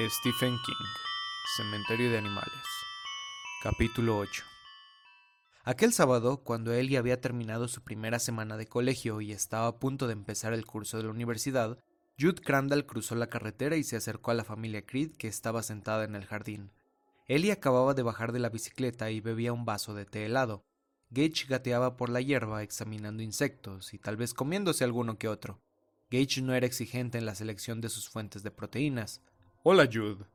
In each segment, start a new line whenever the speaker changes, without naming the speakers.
Stephen King, Cementerio de Animales, capítulo 8. Aquel sábado, cuando Ellie había terminado su primera semana de colegio y estaba a punto de empezar el curso de la universidad, Jude Crandall cruzó la carretera y se acercó a la familia Creed que estaba sentada en el jardín. Ellie acababa de bajar de la bicicleta y bebía un vaso de té helado. Gage gateaba por la hierba examinando insectos y tal vez comiéndose alguno que otro. Gage no era exigente en la selección de sus fuentes de proteínas,
Hola, Jude,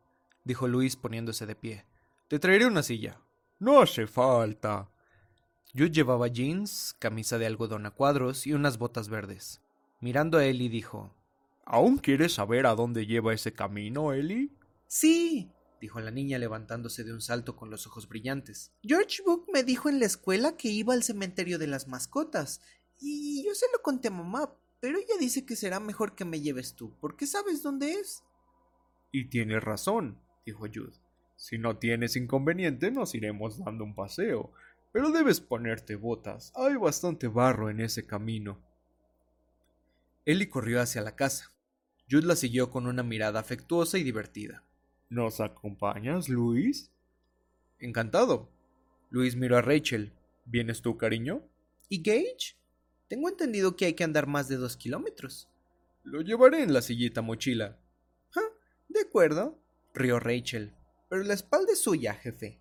dijo Luis poniéndose de pie. Te traeré una silla.
No hace falta.
Jude llevaba jeans, camisa de algodón a cuadros y unas botas verdes. Mirando a Ellie dijo,
¿Aún quieres saber a dónde lleva ese camino, Ellie?
Sí, dijo la niña levantándose de un salto con los ojos brillantes.
George Book me dijo en la escuela que iba al cementerio de las mascotas. Y yo se lo conté a mamá, pero ella dice que será mejor que me lleves tú, porque sabes dónde es.
Y tienes razón, dijo Jude. Si no tienes inconveniente, nos iremos dando un paseo. Pero debes ponerte botas. Hay bastante barro en ese camino.
Ellie corrió hacia la casa. Jude la siguió con una mirada afectuosa y divertida.
¿Nos acompañas, Luis?
Encantado. Luis miró a Rachel.
¿Vienes tú, cariño?
¿Y Gage? Tengo entendido que hay que andar más de dos kilómetros.
Lo llevaré en la sillita mochila.
Acuerdo,
rió Rachel.
Pero la espalda es suya, jefe.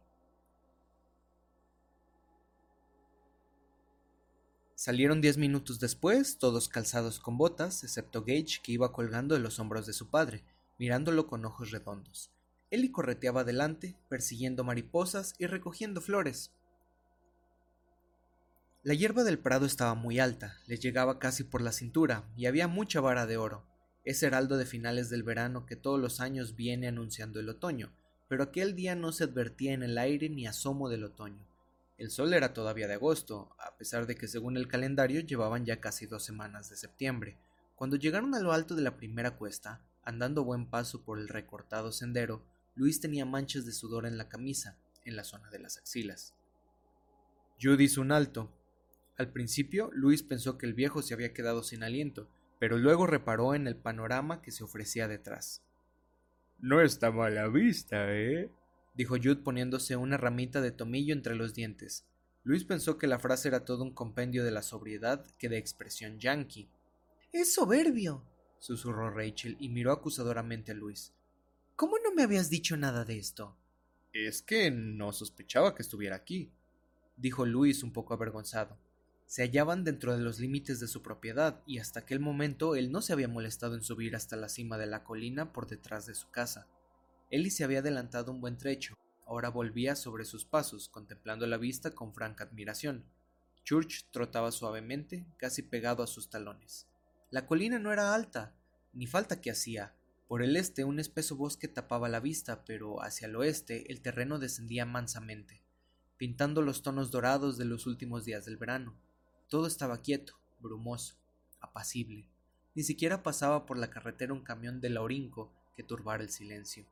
Salieron diez minutos después, todos calzados con botas, excepto Gage, que iba colgando de los hombros de su padre, mirándolo con ojos redondos. Ellie correteaba adelante, persiguiendo mariposas y recogiendo flores. La hierba del prado estaba muy alta, le llegaba casi por la cintura, y había mucha vara de oro ese heraldo de finales del verano que todos los años viene anunciando el otoño, pero aquel día no se advertía en el aire ni asomo del otoño. El sol era todavía de agosto, a pesar de que según el calendario llevaban ya casi dos semanas de septiembre. Cuando llegaron a lo alto de la primera cuesta, andando buen paso por el recortado sendero, Luis tenía manchas de sudor en la camisa, en la zona de las axilas. Judy hizo un alto. Al principio, Luis pensó que el viejo se había quedado sin aliento, pero luego reparó en el panorama que se ofrecía detrás.
No está mala vista, ¿eh?
dijo Jude poniéndose una ramita de tomillo entre los dientes. Luis pensó que la frase era todo un compendio de la sobriedad que de expresión yankee.
Es soberbio,
susurró Rachel y miró acusadoramente a Luis.
¿Cómo no me habías dicho nada de esto?
Es que no sospechaba que estuviera aquí, dijo Luis un poco avergonzado se hallaban dentro de los límites de su propiedad y hasta aquel momento él no se había molestado en subir hasta la cima de la colina por detrás de su casa. Ellie se había adelantado un buen trecho, ahora volvía sobre sus pasos, contemplando la vista con franca admiración. Church trotaba suavemente, casi pegado a sus talones. La colina no era alta, ni falta que hacía. Por el este un espeso bosque tapaba la vista, pero hacia el oeste el terreno descendía mansamente, pintando los tonos dorados de los últimos días del verano. Todo estaba quieto, brumoso, apacible. Ni siquiera pasaba por la carretera un camión de Laurinco que turbara el silencio.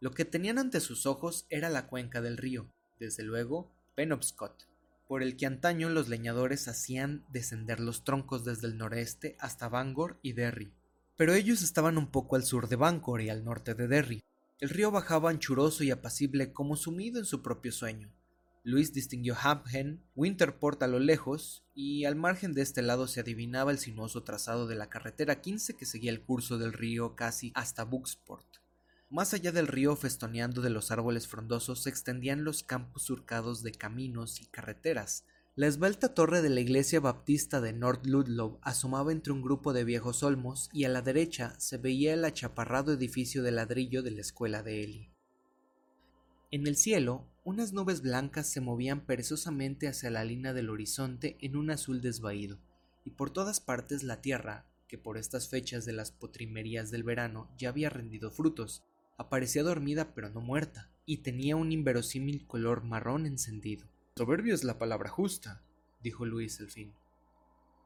Lo que tenían ante sus ojos era la cuenca del río, desde luego Penobscot, por el que antaño los leñadores hacían descender los troncos desde el noreste hasta Bangor y Derry. Pero ellos estaban un poco al sur de Bangor y al norte de Derry. El río bajaba anchuroso y apacible como sumido en su propio sueño. Luis distinguió Hampden, Winterport a lo lejos, y al margen de este lado se adivinaba el sinuoso trazado de la carretera 15 que seguía el curso del río casi hasta Buxport. Más allá del río, festoneando de los árboles frondosos, se extendían los campos surcados de caminos y carreteras. La esbelta torre de la iglesia baptista de North Ludlow asomaba entre un grupo de viejos olmos y a la derecha se veía el achaparrado edificio de ladrillo de la escuela de Eli. En el cielo, unas nubes blancas se movían perezosamente hacia la línea del horizonte en un azul desvaído, y por todas partes la tierra, que por estas fechas de las potrimerías del verano ya había rendido frutos, aparecía dormida pero no muerta, y tenía un inverosímil color marrón encendido. Soberbio es la palabra justa, dijo Luis al fin.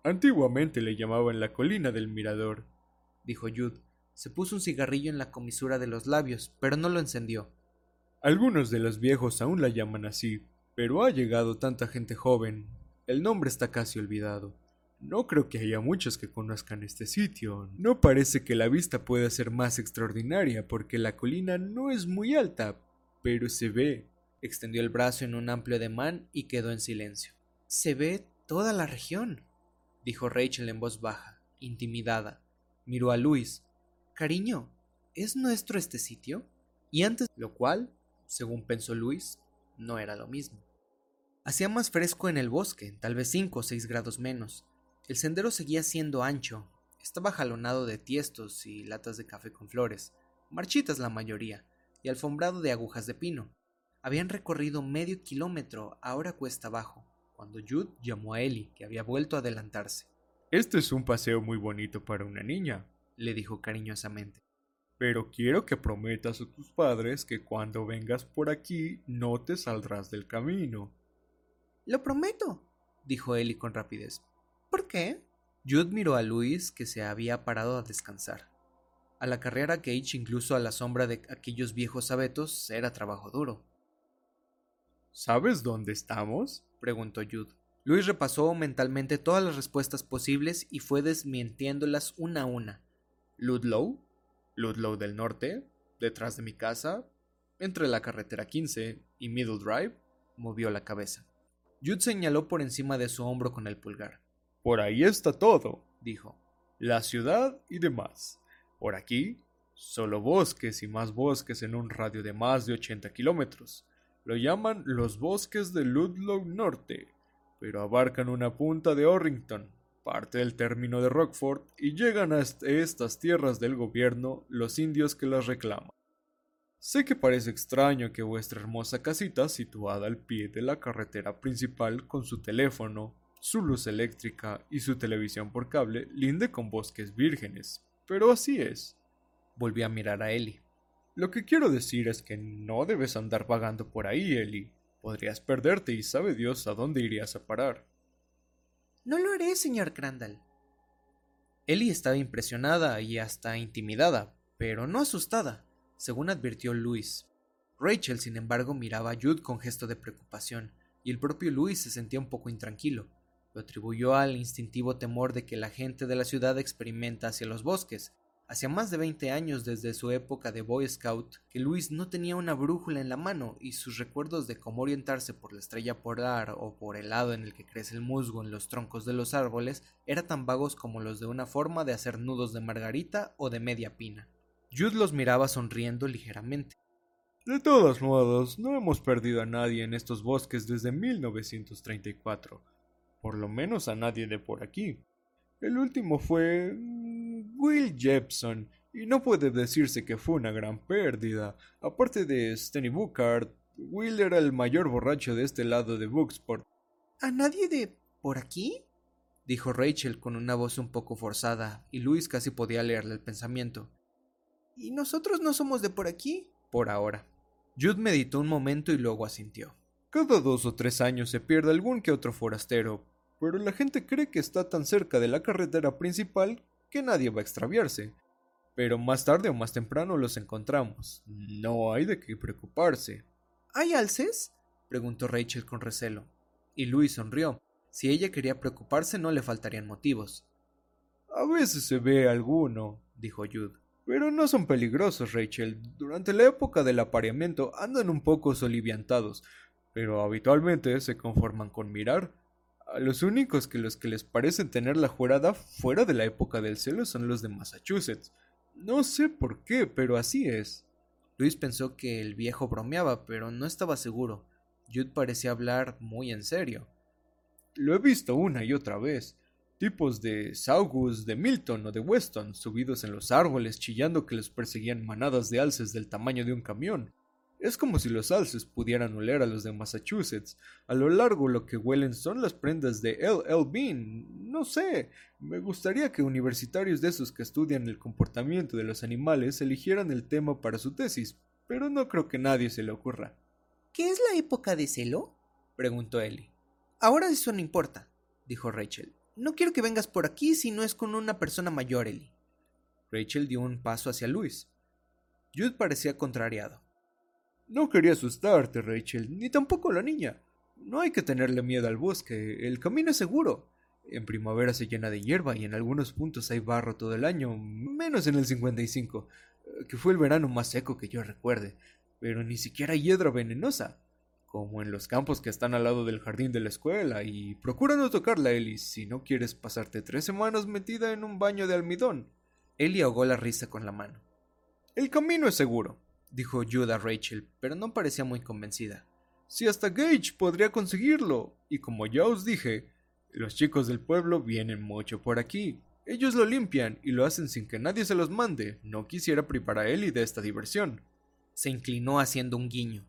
Antiguamente le llamaban la colina del mirador,
dijo Jude. Se puso un cigarrillo en la comisura de los labios, pero no lo encendió.
Algunos de los viejos aún la llaman así, pero ha llegado tanta gente joven. El nombre está casi olvidado. No creo que haya muchos que conozcan este sitio. No parece que la vista pueda ser más extraordinaria porque la colina no es muy alta, pero se ve.
Extendió el brazo en un amplio ademán y quedó en silencio. Se ve toda la región, dijo Rachel en voz baja, intimidada. Miró a Luis. Cariño, ¿es nuestro este sitio? Y antes, lo cual, según pensó Luis, no era lo mismo. Hacía más fresco en el bosque, tal vez cinco o seis grados menos. El sendero seguía siendo ancho, estaba jalonado de tiestos y latas de café con flores, marchitas la mayoría, y alfombrado de agujas de pino. Habían recorrido medio kilómetro, ahora cuesta abajo, cuando Jude llamó a Ellie, que había vuelto a adelantarse.
Este es un paseo muy bonito para una niña,
le dijo cariñosamente.
Pero quiero que prometas a tus padres que cuando vengas por aquí no te saldrás del camino.
Lo prometo, dijo Ellie con rapidez. ¿Por qué?
Jude miró a Luis, que se había parado a descansar. A la carrera Cage, incluso a la sombra de aquellos viejos abetos, era trabajo duro.
¿Sabes dónde estamos?
preguntó Jude. Luis repasó mentalmente todas las respuestas posibles y fue desmintiéndolas una a una. Ludlow, Ludlow del norte, detrás de mi casa, entre la carretera 15 y Middle Drive, movió la cabeza. Jude señaló por encima de su hombro con el pulgar.
Por ahí está todo, dijo. La ciudad y demás. Por aquí, solo bosques y más bosques en un radio de más de 80 kilómetros. Lo llaman los bosques de Ludlow Norte, pero abarcan una punta de Orrington, parte del término de Rockford, y llegan a estas tierras del gobierno los indios que las reclaman. Sé que parece extraño que vuestra hermosa casita, situada al pie de la carretera principal con su teléfono, su luz eléctrica y su televisión por cable, linde con bosques vírgenes, pero así es.
Volví a mirar a Ellie.
Lo que quiero decir es que no debes andar vagando por ahí, Ellie. Podrías perderte y sabe Dios a dónde irías a parar.
No lo haré, señor Crandall.
Ellie estaba impresionada y hasta intimidada, pero no asustada según advirtió Luis. Rachel, sin embargo, miraba a Jude con gesto de preocupación, y el propio Luis se sentía un poco intranquilo. Lo atribuyó al instintivo temor de que la gente de la ciudad experimenta hacia los bosques. Hacía más de veinte años desde su época de Boy Scout que Luis no tenía una brújula en la mano y sus recuerdos de cómo orientarse por la estrella polar o por el lado en el que crece el musgo en los troncos de los árboles eran tan vagos como los de una forma de hacer nudos de margarita o de media pina. Jude los miraba sonriendo ligeramente.
De todos modos, no hemos perdido a nadie en estos bosques desde 1934. Por lo menos a nadie de por aquí. El último fue... Will Jepson, y no puede decirse que fue una gran pérdida. Aparte de Stenny Bookhart, Will era el mayor borracho de este lado de Booksport.
¿A nadie de por aquí?
dijo Rachel con una voz un poco forzada, y Luis casi podía leerle el pensamiento.
¿Y nosotros no somos de por aquí?
Por ahora. Jude meditó un momento y luego asintió.
Cada dos o tres años se pierde algún que otro forastero, pero la gente cree que está tan cerca de la carretera principal que nadie va a extraviarse. Pero más tarde o más temprano los encontramos. No hay de qué preocuparse.
¿Hay alces?
preguntó Rachel con recelo. Y Luis sonrió. Si ella quería preocuparse no le faltarían motivos.
A veces se ve alguno, dijo Jude. Pero no son peligrosos, Rachel. Durante la época del apareamiento andan un poco soliviantados, pero habitualmente se conforman con mirar. A los únicos que los que les parecen tener la jurada fuera de la época del celo son los de Massachusetts. No sé por qué, pero así es.
Luis pensó que el viejo bromeaba, pero no estaba seguro. Jude parecía hablar muy en serio.
Lo he visto una y otra vez tipos de Saugus, de Milton o de Weston, subidos en los árboles chillando que les perseguían manadas de alces del tamaño de un camión. Es como si los alces pudieran oler a los de Massachusetts. A lo largo lo que huelen son las prendas de L. L. Bean. No sé. Me gustaría que universitarios de esos que estudian el comportamiento de los animales eligieran el tema para su tesis, pero no creo que nadie se le ocurra.
¿Qué es la época de celo?
preguntó Ellie.
Ahora eso no importa, dijo Rachel. No quiero que vengas por aquí si no es con una persona mayor, Ellie.
Rachel dio un paso hacia Luis. Jude parecía contrariado.
No quería asustarte, Rachel, ni tampoco la niña. No hay que tenerle miedo al bosque, el camino es seguro. En primavera se llena de hierba y en algunos puntos hay barro todo el año, menos en el 55, eh, que fue el verano más seco que yo recuerde, pero ni siquiera hiedra venenosa, como en los campos que están al lado del jardín de la escuela, y procura no tocarla, Ellie, si no quieres pasarte tres semanas metida en un baño de almidón.
Ellie ahogó la risa con la mano.
El camino es seguro,
dijo Jude a Rachel, pero no parecía muy convencida.
Si hasta Gage podría conseguirlo, y como ya os dije, los chicos del pueblo vienen mucho por aquí. Ellos lo limpian y lo hacen sin que nadie se los mande. No quisiera privar a Ellie de esta diversión.
Se inclinó haciendo un guiño.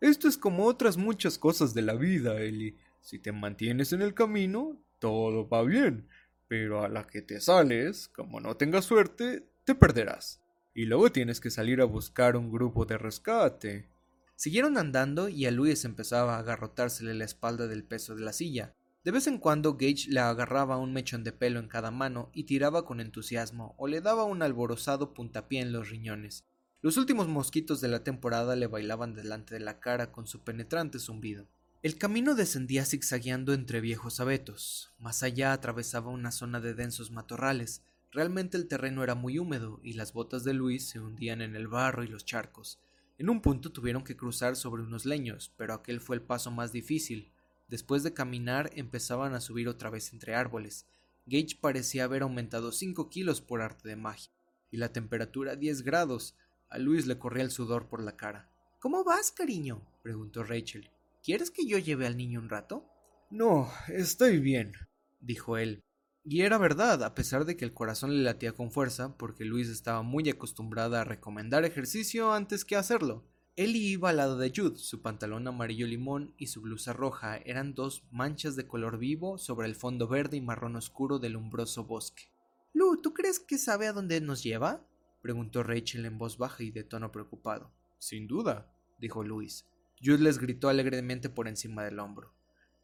Esto es como otras muchas cosas de la vida, Ellie. Si te mantienes en el camino, todo va bien. Pero a la que te sales, como no tengas suerte, te perderás. Y luego tienes que salir a buscar un grupo de rescate.
Siguieron andando y a Luis empezaba a agarrotársele la espalda del peso de la silla. De vez en cuando Gage le agarraba un mechón de pelo en cada mano y tiraba con entusiasmo o le daba un alborozado puntapié en los riñones. Los últimos mosquitos de la temporada le bailaban delante de la cara con su penetrante zumbido. El camino descendía zigzagueando entre viejos abetos. Más allá atravesaba una zona de densos matorrales. Realmente el terreno era muy húmedo y las botas de Luis se hundían en el barro y los charcos. En un punto tuvieron que cruzar sobre unos leños, pero aquel fue el paso más difícil. Después de caminar empezaban a subir otra vez entre árboles. Gage parecía haber aumentado cinco kilos por arte de magia, y la temperatura diez grados. A Luis le corría el sudor por la cara.
¿Cómo vas, cariño? preguntó Rachel. ¿Quieres que yo lleve al niño un rato?
No, estoy bien,
dijo él. Y era verdad, a pesar de que el corazón le latía con fuerza, porque Luis estaba muy acostumbrada a recomendar ejercicio antes que hacerlo. Ellie iba al lado de Jude, su pantalón amarillo limón y su blusa roja eran dos manchas de color vivo sobre el fondo verde y marrón oscuro del umbroso bosque.
Lu, ¿tú crees que sabe a dónde nos lleva?
preguntó Rachel en voz baja y de tono preocupado.
Sin duda,
dijo Luis. Jude les gritó alegremente por encima del hombro.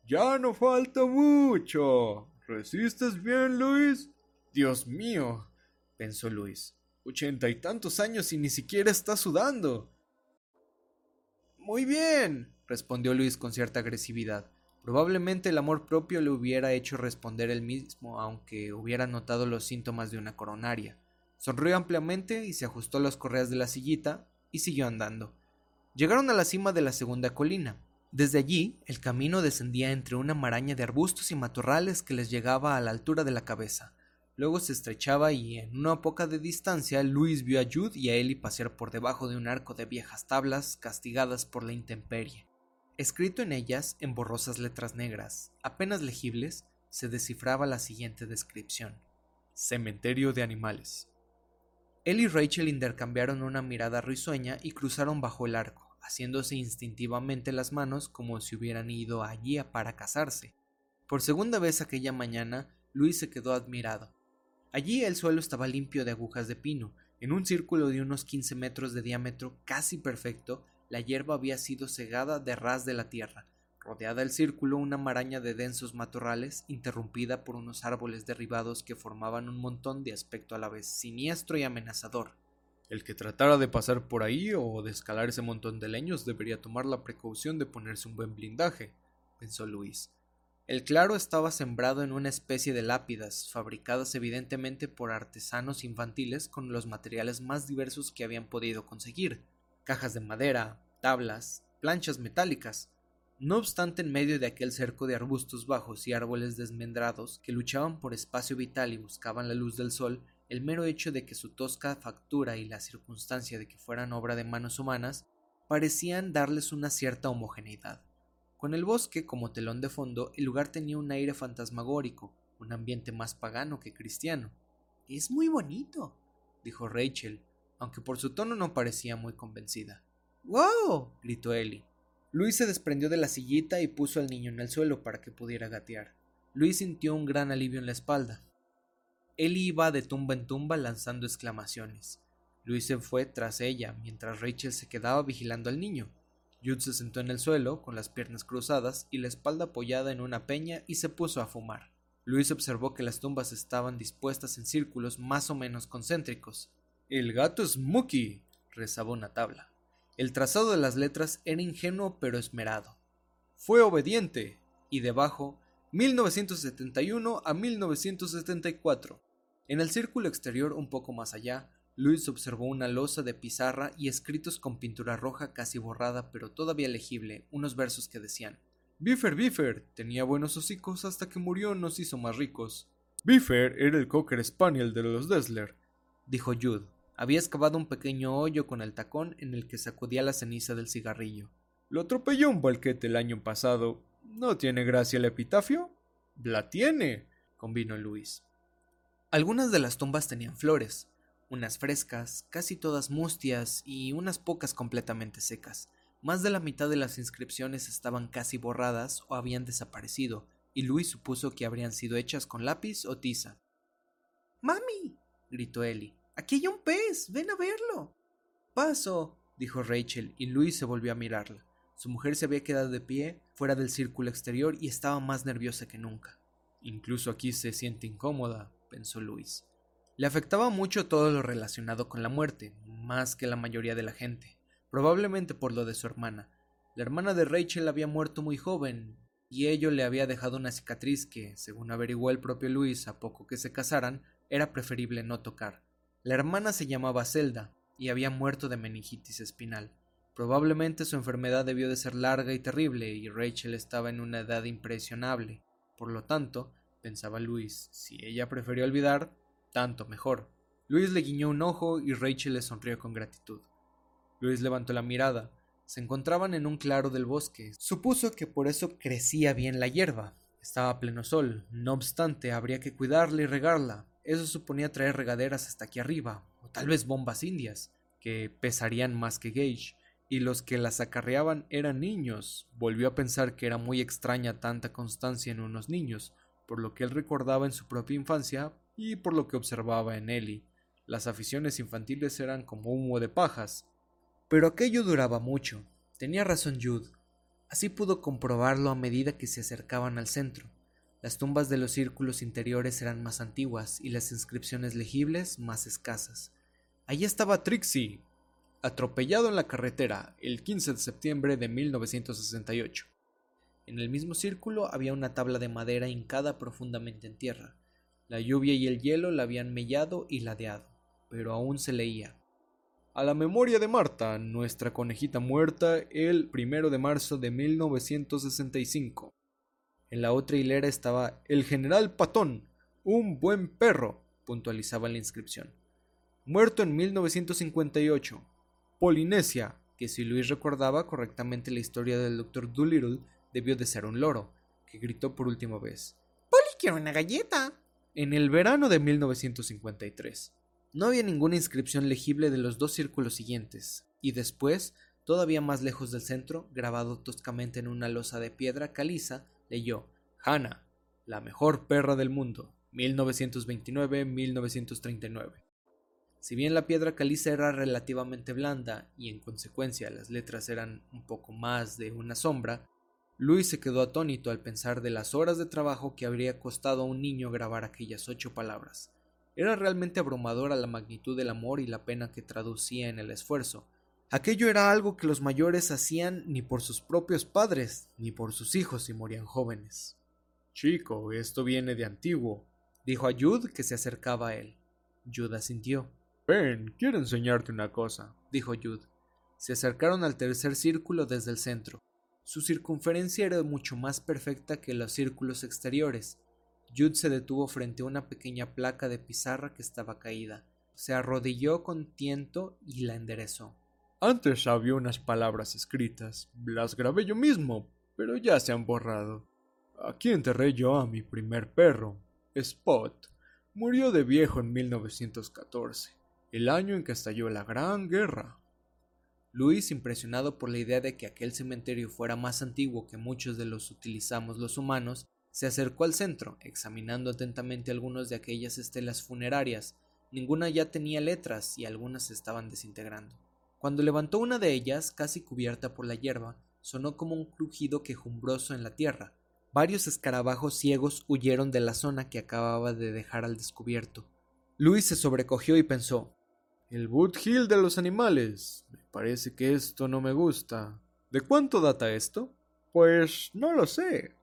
Ya no falta mucho. ¿Resistes bien, Luis?
Dios mío, pensó Luis. Ochenta y tantos años y ni siquiera está sudando. Muy bien, respondió Luis con cierta agresividad. Probablemente el amor propio le hubiera hecho responder él mismo, aunque hubiera notado los síntomas de una coronaria. Sonrió ampliamente y se ajustó las correas de la sillita y siguió andando. Llegaron a la cima de la segunda colina. Desde allí, el camino descendía entre una maraña de arbustos y matorrales que les llegaba a la altura de la cabeza. Luego se estrechaba y en una poca de distancia Luis vio a Jude y a Ellie pasear por debajo de un arco de viejas tablas castigadas por la intemperie. Escrito en ellas, en borrosas letras negras, apenas legibles, se descifraba la siguiente descripción. Cementerio de animales. Él y Rachel intercambiaron una mirada risueña y cruzaron bajo el arco haciéndose instintivamente las manos como si hubieran ido allí para casarse. Por segunda vez aquella mañana, Luis se quedó admirado. Allí el suelo estaba limpio de agujas de pino. En un círculo de unos quince metros de diámetro casi perfecto, la hierba había sido segada de ras de la tierra, rodeada el círculo una maraña de densos matorrales, interrumpida por unos árboles derribados que formaban un montón de aspecto a la vez siniestro y amenazador.
El que tratara de pasar por ahí o de escalar ese montón de leños debería tomar la precaución de ponerse un buen blindaje, pensó Luis.
El claro estaba sembrado en una especie de lápidas, fabricadas evidentemente por artesanos infantiles con los materiales más diversos que habían podido conseguir cajas de madera, tablas, planchas metálicas. No obstante, en medio de aquel cerco de arbustos bajos y árboles desmendrados que luchaban por espacio vital y buscaban la luz del sol, el mero hecho de que su tosca factura y la circunstancia de que fueran obra de manos humanas parecían darles una cierta homogeneidad. Con el bosque como telón de fondo, el lugar tenía un aire fantasmagórico, un ambiente más pagano que cristiano.
Es muy bonito,
dijo Rachel, aunque por su tono no parecía muy convencida.
¡Wow!
gritó Ellie. Luis se desprendió de la sillita y puso al niño en el suelo para que pudiera gatear. Luis sintió un gran alivio en la espalda. Él iba de tumba en tumba lanzando exclamaciones. Luis se fue tras ella, mientras Rachel se quedaba vigilando al niño. Jude se sentó en el suelo, con las piernas cruzadas y la espalda apoyada en una peña, y se puso a fumar. Luis observó que las tumbas estaban dispuestas en círculos más o menos concéntricos. El gato es Muki, rezaba una tabla. El trazado de las letras era ingenuo pero esmerado. Fue obediente, y debajo 1971 a 1974. En el círculo exterior, un poco más allá, Luis observó una losa de pizarra y escritos con pintura roja casi borrada pero todavía legible, unos versos que decían Biffer Biffer tenía buenos hocicos hasta que murió nos hizo más ricos.
Biffer era el cocker spaniel de los Dessler,
dijo Jude. Había excavado un pequeño hoyo con el tacón en el que sacudía la ceniza del cigarrillo.
Lo atropelló un balquete el año pasado. ¿No tiene gracia el epitafio? La tiene, convino Luis.
Algunas de las tumbas tenían flores, unas frescas, casi todas mustias y unas pocas completamente secas. Más de la mitad de las inscripciones estaban casi borradas o habían desaparecido, y Luis supuso que habrían sido hechas con lápiz o tiza.
¡Mami! gritó Ellie. Aquí hay un pez. Ven a verlo.
Paso, dijo Rachel, y Luis se volvió a mirarla. Su mujer se había quedado de pie, fuera del círculo exterior, y estaba más nerviosa que nunca. Incluso aquí se siente incómoda, pensó Luis. Le afectaba mucho todo lo relacionado con la muerte, más que la mayoría de la gente, probablemente por lo de su hermana. La hermana de Rachel había muerto muy joven, y ello le había dejado una cicatriz que, según averiguó el propio Luis a poco que se casaran, era preferible no tocar. La hermana se llamaba Zelda, y había muerto de meningitis espinal. Probablemente su enfermedad debió de ser larga y terrible, y Rachel estaba en una edad impresionable. Por lo tanto, pensaba Luis, si ella prefirió olvidar, tanto mejor. Luis le guiñó un ojo y Rachel le sonrió con gratitud. Luis levantó la mirada. Se encontraban en un claro del bosque. Supuso que por eso crecía bien la hierba. Estaba a pleno sol. No obstante, habría que cuidarla y regarla. Eso suponía traer regaderas hasta aquí arriba, o tal vez bombas indias, que pesarían más que Gage y los que las acarreaban eran niños. Volvió a pensar que era muy extraña tanta constancia en unos niños, por lo que él recordaba en su propia infancia y por lo que observaba en Ellie. Las aficiones infantiles eran como humo de pajas. Pero aquello duraba mucho. Tenía razón Jude. Así pudo comprobarlo a medida que se acercaban al centro. Las tumbas de los círculos interiores eran más antiguas y las inscripciones legibles más escasas. Allí estaba Trixie, atropellado en la carretera el 15 de septiembre de 1968. En el mismo círculo había una tabla de madera hincada profundamente en tierra. La lluvia y el hielo la habían mellado y ladeado, pero aún se leía. A la memoria de Marta, nuestra conejita muerta, el primero de marzo de 1965. En la otra hilera estaba el general Patón, un buen perro, puntualizaba la inscripción. Muerto en 1958, Polinesia, que si Luis recordaba correctamente la historia del Dr. Doolittle, debió de ser un loro, que gritó por última vez.
Poli quiero una galleta.
En el verano de 1953. No había ninguna inscripción legible de los dos círculos siguientes, y después, todavía más lejos del centro, grabado toscamente en una losa de piedra caliza, leyó Hannah, la mejor perra del mundo, 1929-1939. Si bien la piedra caliza era relativamente blanda y en consecuencia las letras eran un poco más de una sombra, Luis se quedó atónito al pensar de las horas de trabajo que habría costado a un niño grabar aquellas ocho palabras. Era realmente abrumadora la magnitud del amor y la pena que traducía en el esfuerzo. Aquello era algo que los mayores hacían ni por sus propios padres, ni por sus hijos si morían jóvenes.
Chico, esto viene de antiguo,
dijo a Jude que se acercaba a él. Jude asintió.
Ven, quiero enseñarte una cosa,
dijo Jude. Se acercaron al tercer círculo desde el centro. Su circunferencia era mucho más perfecta que los círculos exteriores. Jude se detuvo frente a una pequeña placa de pizarra que estaba caída. Se arrodilló con tiento y la enderezó.
Antes había unas palabras escritas. Las grabé yo mismo, pero ya se han borrado. Aquí enterré yo a mi primer perro, Spot. Murió de viejo en 1914 el año en que estalló la Gran Guerra.
Luis, impresionado por la idea de que aquel cementerio fuera más antiguo que muchos de los utilizamos los humanos, se acercó al centro, examinando atentamente algunos de aquellas estelas funerarias. Ninguna ya tenía letras y algunas se estaban desintegrando. Cuando levantó una de ellas, casi cubierta por la hierba, sonó como un crujido quejumbroso en la tierra. Varios escarabajos ciegos huyeron de la zona que acababa de dejar al descubierto. Luis se sobrecogió y pensó
el Hill de los animales. Me parece que esto no me gusta. ¿De cuánto data esto? Pues no lo sé.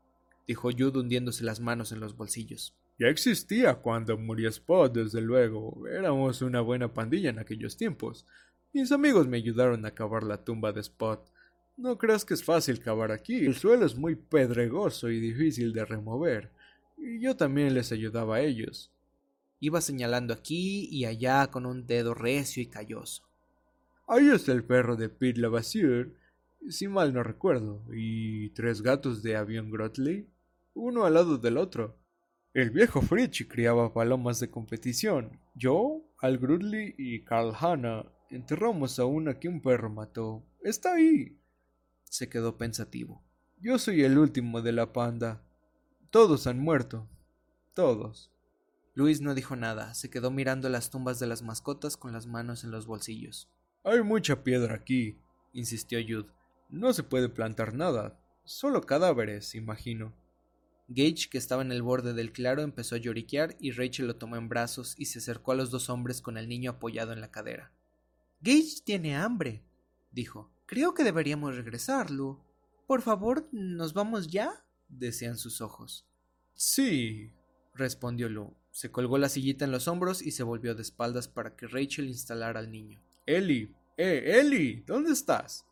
dijo Jude hundiéndose las manos en los bolsillos.
Ya existía cuando murió Spot, desde luego. Éramos una buena pandilla en aquellos tiempos. Mis amigos me ayudaron a cavar la tumba de Spot. No creas que es fácil cavar aquí. El suelo es muy pedregoso y difícil de remover. Y yo también les ayudaba a ellos.
Iba señalando aquí y allá con un dedo recio y calloso.
Ahí está el perro de Pete Lavassier, si mal no recuerdo, y tres gatos de Avion Grotley, uno al lado del otro. El viejo Fritz criaba palomas de competición. Yo, Al Grudley y Carl Hanna enterramos a una que un perro mató. Está ahí.
Se quedó pensativo.
Yo soy el último de la panda. Todos han muerto. Todos.
Luis no dijo nada, se quedó mirando las tumbas de las mascotas con las manos en los bolsillos.
Hay mucha piedra aquí, insistió Jude. No se puede plantar nada, solo cadáveres, imagino.
Gage, que estaba en el borde del claro, empezó a lloriquear y Rachel lo tomó en brazos y se acercó a los dos hombres con el niño apoyado en la cadera.
Gage tiene hambre, dijo. Creo que deberíamos regresar, Lu. Por favor, ¿nos vamos ya?
decían sus ojos.
Sí,
respondió Lu. Se colgó la sillita en los hombros y se volvió de espaldas para que Rachel instalara al niño.
Eli, eh, Eli, ¿dónde estás?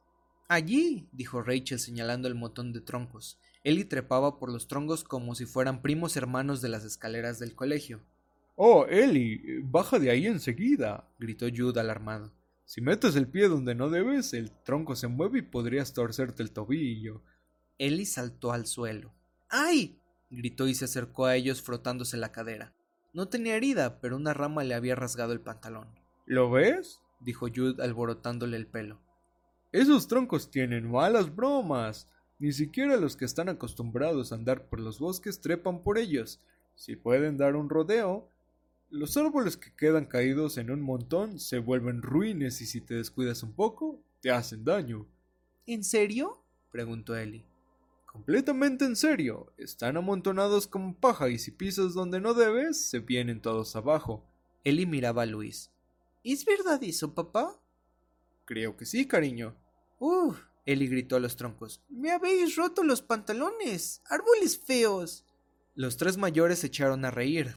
Allí, dijo Rachel señalando el montón de troncos. Eli trepaba por los troncos como si fueran primos hermanos de las escaleras del colegio.
Oh, Eli, baja de ahí enseguida,
gritó Jude alarmado.
Si metes el pie donde no debes, el tronco se mueve y podrías torcerte el tobillo.
Eli saltó al suelo. ¡Ay! gritó y se acercó a ellos frotándose la cadera. No tenía herida, pero una rama le había rasgado el pantalón.
¿Lo ves?
dijo Jude alborotándole el pelo.
Esos troncos tienen malas bromas. Ni siquiera los que están acostumbrados a andar por los bosques trepan por ellos. Si pueden dar un rodeo, los árboles que quedan caídos en un montón se vuelven ruines y si te descuidas un poco, te hacen daño.
¿En serio?
preguntó Eli.
Completamente en serio. Están amontonados como paja y si pisas donde no debes, se vienen todos abajo.
Eli miraba a Luis.
¿Es verdad eso, papá?
Creo que sí, cariño.
Uf,
Eli gritó a los troncos.
Me habéis roto los pantalones. Árboles feos.
Los tres mayores se echaron a reír.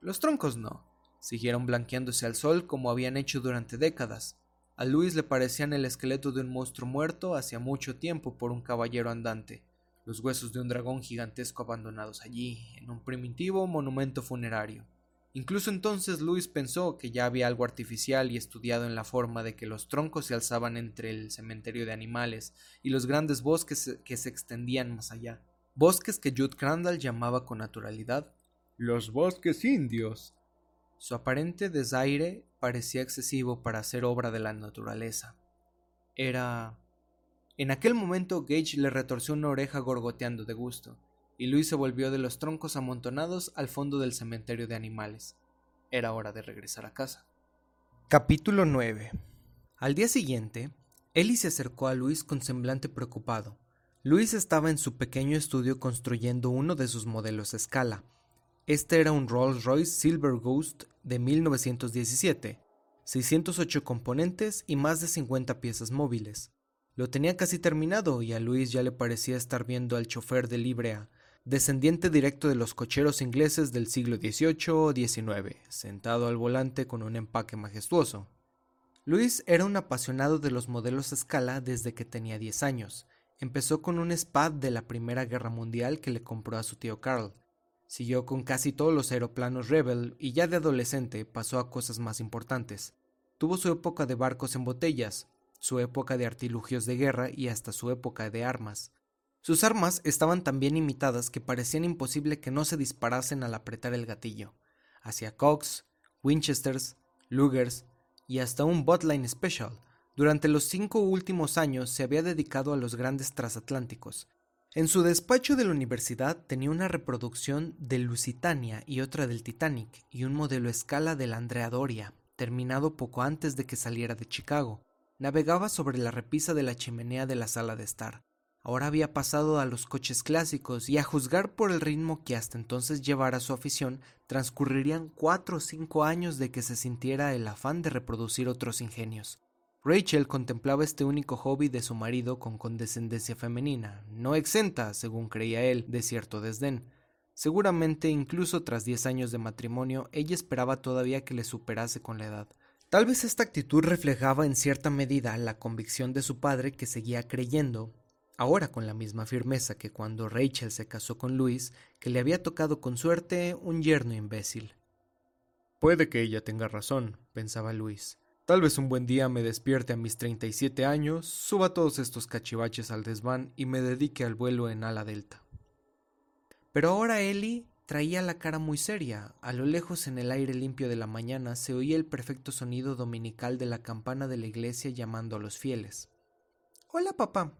Los troncos no. Siguieron blanqueándose al sol como habían hecho durante décadas. A Luis le parecían el esqueleto de un monstruo muerto hacía mucho tiempo por un caballero andante, los huesos de un dragón gigantesco abandonados allí, en un primitivo monumento funerario. Incluso entonces Luis pensó que ya había algo artificial y estudiado en la forma de que los troncos se alzaban entre el cementerio de animales y los grandes bosques que se extendían más allá. Bosques que Jude Crandall llamaba con naturalidad
los bosques indios.
Su aparente desaire parecía excesivo para ser obra de la naturaleza. Era... En aquel momento Gage le retorció una oreja gorgoteando de gusto y Luis se volvió de los troncos amontonados al fondo del cementerio de animales. Era hora de regresar a casa. Capítulo 9 Al día siguiente, Ellie se acercó a Luis con semblante preocupado. Luis estaba en su pequeño estudio construyendo uno de sus modelos a escala. Este era un Rolls Royce Silver Ghost de 1917, 608 componentes y más de 50 piezas móviles. Lo tenía casi terminado y a Luis ya le parecía estar viendo al chofer de Librea, descendiente directo de los cocheros ingleses del siglo XVIII o XIX, sentado al volante con un empaque majestuoso. Luis era un apasionado de los modelos a escala desde que tenía 10 años. Empezó con un Spad de la Primera Guerra Mundial que le compró a su tío Carl. Siguió con casi todos los aeroplanos Rebel y ya de adolescente pasó a cosas más importantes. Tuvo su época de barcos en botellas, su época de artilugios de guerra y hasta su época de armas. Sus armas estaban tan bien imitadas que parecían imposible que no se disparasen al apretar el gatillo. Hacia Cox, Winchesters, Lugers y hasta un Botline Special. Durante los cinco últimos años se había dedicado a los grandes transatlánticos. En su despacho de la universidad tenía una reproducción del Lusitania y otra del Titanic y un modelo escala del Andrea Doria, terminado poco antes de que saliera de Chicago. Navegaba sobre la repisa de la chimenea de la sala de estar. Ahora había pasado a los coches clásicos y a juzgar por el ritmo que hasta entonces llevara su afición, transcurrirían cuatro o cinco años de que se sintiera el afán de reproducir otros ingenios. Rachel contemplaba este único hobby de su marido con condescendencia femenina, no exenta, según creía él, de cierto desdén. Seguramente, incluso tras diez años de matrimonio, ella esperaba todavía que le superase con la edad. Tal vez esta actitud reflejaba en cierta medida la convicción de su padre que seguía creyendo, ahora con la misma firmeza que cuando Rachel se casó con Luis, que le había tocado con suerte un yerno imbécil.
Puede que ella tenga razón, pensaba Luis. Tal vez un buen día me despierte a mis 37 años, suba todos estos cachivaches al desván y me dedique al vuelo en ala delta.
Pero ahora Ellie Traía la cara muy seria. A lo lejos en el aire limpio de la mañana se oía el perfecto sonido dominical de la campana de la iglesia llamando a los fieles.
Hola, papá.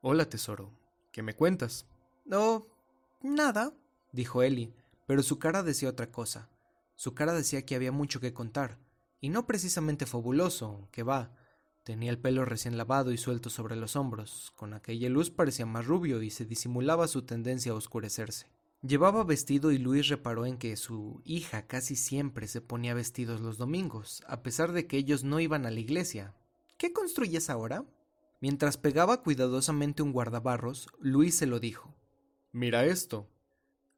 Hola, tesoro. ¿Qué me cuentas?
No, nada,
dijo Ellie, pero su cara decía otra cosa. Su cara decía que había mucho que contar, y no precisamente fabuloso, que va. Tenía el pelo recién lavado y suelto sobre los hombros. Con aquella luz parecía más rubio y se disimulaba su tendencia a oscurecerse. Llevaba vestido y Luis reparó en que su hija casi siempre se ponía vestidos los domingos, a pesar de que ellos no iban a la iglesia.
¿Qué construyes ahora?
Mientras pegaba cuidadosamente un guardabarros, Luis se lo dijo.
Mira esto.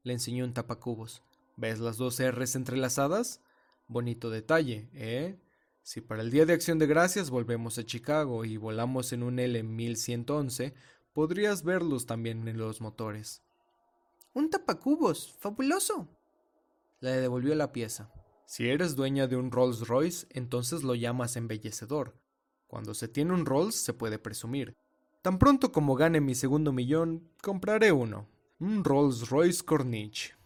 Le enseñó un tapacubos.
¿Ves las dos R's entrelazadas? Bonito detalle, ¿eh? Si para el Día de Acción de Gracias volvemos a Chicago y volamos en un L 1111, podrías verlos también en los motores.
Un tapacubos. Fabuloso.
Le devolvió la pieza.
Si eres dueña de un Rolls Royce, entonces lo llamas embellecedor. Cuando se tiene un Rolls se puede presumir. Tan pronto como gane mi segundo millón, compraré uno. Un Rolls Royce Corniche.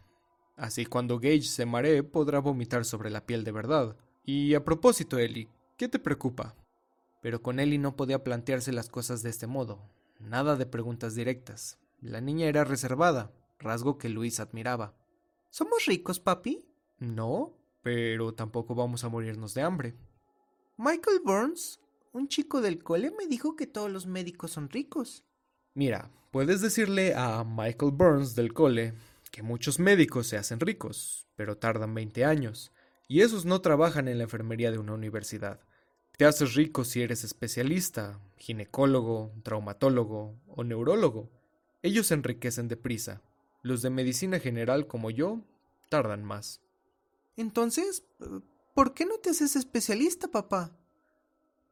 Así cuando Gage se maree podrá vomitar sobre la piel de verdad. Y a propósito, Ellie, ¿qué te preocupa?
Pero con Ellie no podía plantearse las cosas de este modo. Nada de preguntas directas. La niña era reservada, rasgo que Luis admiraba.
¿Somos ricos, papi?
No, pero tampoco vamos a morirnos de hambre.
Michael Burns, un chico del cole, me dijo que todos los médicos son ricos.
Mira, puedes decirle a Michael Burns del cole que muchos médicos se hacen ricos, pero tardan 20 años, y esos no trabajan en la enfermería de una universidad. Te haces rico si eres especialista, ginecólogo, traumatólogo o neurólogo. Ellos se enriquecen deprisa. Los de medicina general como yo tardan más.
Entonces, ¿por qué no te haces especialista, papá?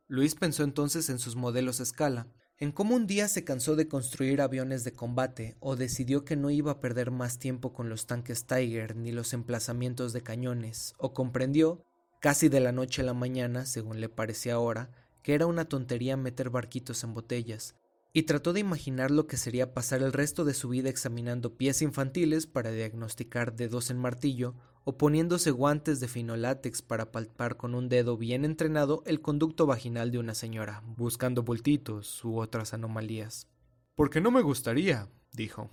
Luis pensó entonces en sus modelos a escala, en cómo un día se cansó de construir aviones de combate o decidió que no iba a perder más tiempo con los tanques Tiger ni los emplazamientos de cañones, o comprendió, casi de la noche a la mañana, según le parecía ahora, que era una tontería meter barquitos en botellas, y trató de imaginar lo que sería pasar el resto de su vida examinando pies infantiles para diagnosticar dedos en martillo o poniéndose guantes de fino látex para palpar con un dedo bien entrenado el conducto vaginal de una señora, buscando bultitos u otras anomalías.
Porque no me gustaría, dijo.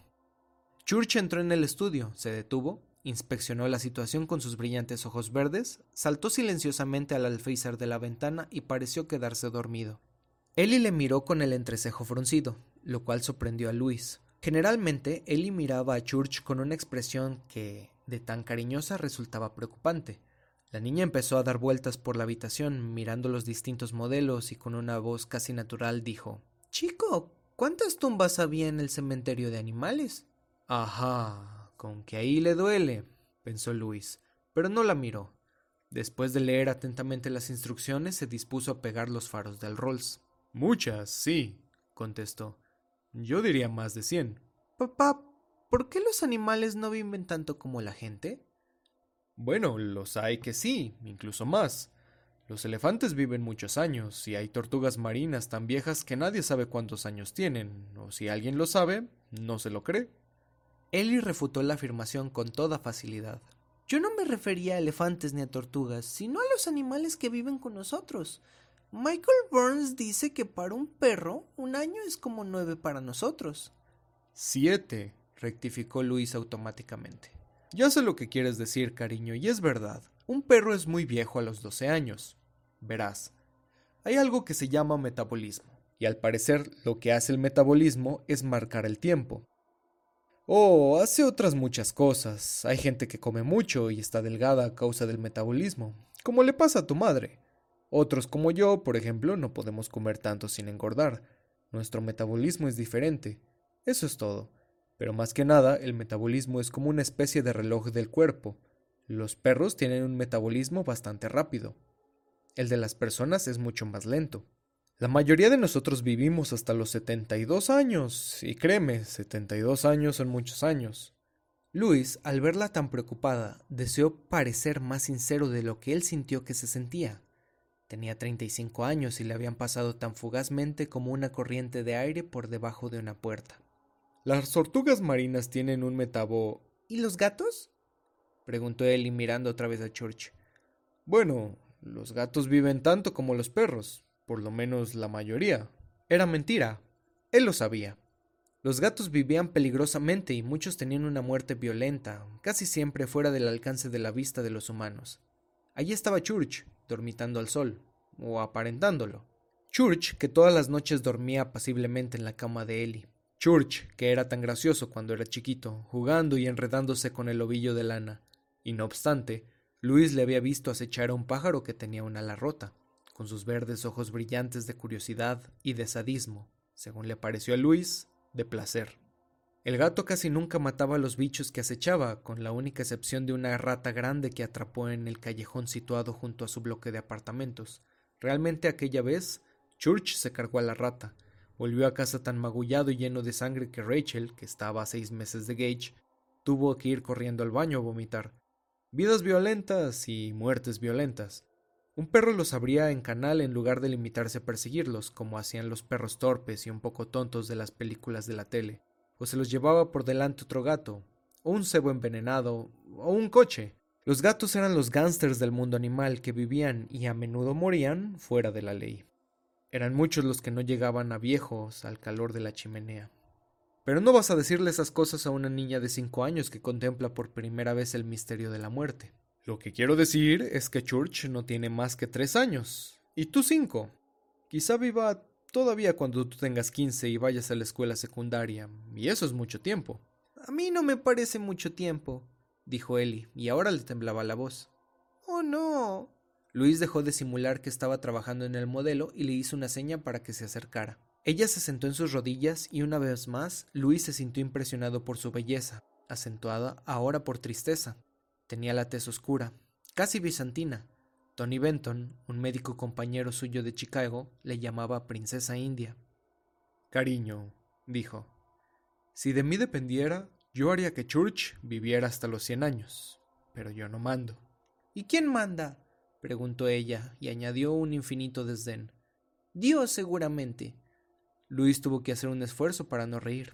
Church entró en el estudio, se detuvo, inspeccionó la situación con sus brillantes ojos verdes, saltó silenciosamente al alféizar de la ventana y pareció quedarse dormido. Ellie le miró con el entrecejo fruncido, lo cual sorprendió a Luis. Generalmente, Ellie miraba a Church con una expresión que, de tan cariñosa, resultaba preocupante. La niña empezó a dar vueltas por la habitación, mirando los distintos modelos y con una voz casi natural dijo
Chico, ¿cuántas tumbas había en el cementerio de animales?
Ajá, con que ahí le duele, pensó Luis, pero no la miró. Después de leer atentamente las instrucciones, se dispuso a pegar los faros del Rolls.
Muchas, sí, contestó. Yo diría más de cien.
Papá, ¿por qué los animales no viven tanto como la gente?
Bueno, los hay que sí, incluso más. Los elefantes viven muchos años y hay tortugas marinas tan viejas que nadie sabe cuántos años tienen, o si alguien lo sabe, no se lo cree.
Ellie refutó la afirmación con toda facilidad.
Yo no me refería a elefantes ni a tortugas, sino a los animales que viven con nosotros. Michael Burns dice que para un perro un año es como nueve para nosotros.
Siete, rectificó Luis automáticamente. Ya sé lo que quieres decir, cariño, y es verdad. Un perro es muy viejo a los doce años. Verás, hay algo que se llama metabolismo, y al parecer lo que hace el metabolismo es marcar el tiempo. Oh, hace otras muchas cosas. Hay gente que come mucho y está delgada a causa del metabolismo, como le pasa a tu madre. Otros como yo, por ejemplo, no podemos comer tanto sin engordar. Nuestro metabolismo es diferente. Eso es todo. Pero más que nada, el metabolismo es como una especie de reloj del cuerpo. Los perros tienen un metabolismo bastante rápido. El de las personas es mucho más lento. La mayoría de nosotros vivimos hasta los 72 años, y créeme, 72 años son muchos años.
Luis, al verla tan preocupada, deseó parecer más sincero de lo que él sintió que se sentía. Tenía 35 años y le habían pasado tan fugazmente como una corriente de aire por debajo de una puerta.
Las tortugas marinas tienen un metabo...
¿Y los gatos? preguntó Ellie mirando otra vez a Church.
Bueno, los gatos viven tanto como los perros, por lo menos la mayoría. Era mentira. Él lo sabía. Los gatos vivían peligrosamente y muchos tenían una muerte violenta, casi siempre fuera del alcance de la vista de los humanos. Allí estaba Church, dormitando al sol, o aparentándolo. Church, que todas las noches dormía apaciblemente en la cama de Ellie. Church, que era tan gracioso cuando era chiquito, jugando y enredándose con el ovillo de lana. Y no obstante, Luis le había visto acechar a un pájaro que tenía una ala rota, con sus verdes ojos brillantes de curiosidad y de sadismo, según le pareció a Luis, de placer. El gato casi nunca mataba a los bichos que acechaba, con la única excepción de una rata grande que atrapó en el callejón situado junto a su bloque de apartamentos. Realmente aquella vez, Church se cargó a la rata. Volvió a casa tan magullado y lleno de sangre que Rachel, que estaba a seis meses de Gage, tuvo que ir corriendo al baño a vomitar. Vidas violentas y muertes violentas. Un perro los abría en canal en lugar de limitarse a perseguirlos, como hacían los perros torpes y un poco tontos de las películas de la tele o se los llevaba por delante otro gato, o un cebo envenenado, o un coche. Los gatos eran los gángsters del mundo animal que vivían y a menudo morían fuera de la ley. Eran muchos los que no llegaban a viejos al calor de la chimenea. Pero no vas a decirle esas cosas a una niña de cinco años que contempla por primera vez el misterio de la muerte. Lo que quiero decir es que Church no tiene más que tres años, y tú cinco. Quizá viva Todavía cuando tú tengas 15 y vayas a la escuela secundaria, y eso es mucho tiempo.
A mí no me parece mucho tiempo, dijo Ellie, y ahora le temblaba la voz. Oh, no.
Luis dejó de simular que estaba trabajando en el modelo y le hizo una seña para que se acercara. Ella se sentó en sus rodillas y una vez más Luis se sintió impresionado por su belleza, acentuada ahora por tristeza. Tenía la tez oscura, casi bizantina, Tony Benton, un médico compañero suyo de Chicago, le llamaba Princesa India.
Cariño, dijo, si de mí dependiera, yo haría que Church viviera hasta los cien años, pero yo no mando.
¿Y quién manda? preguntó ella, y añadió un infinito desdén. Dios seguramente.
Luis tuvo que hacer un esfuerzo para no reír.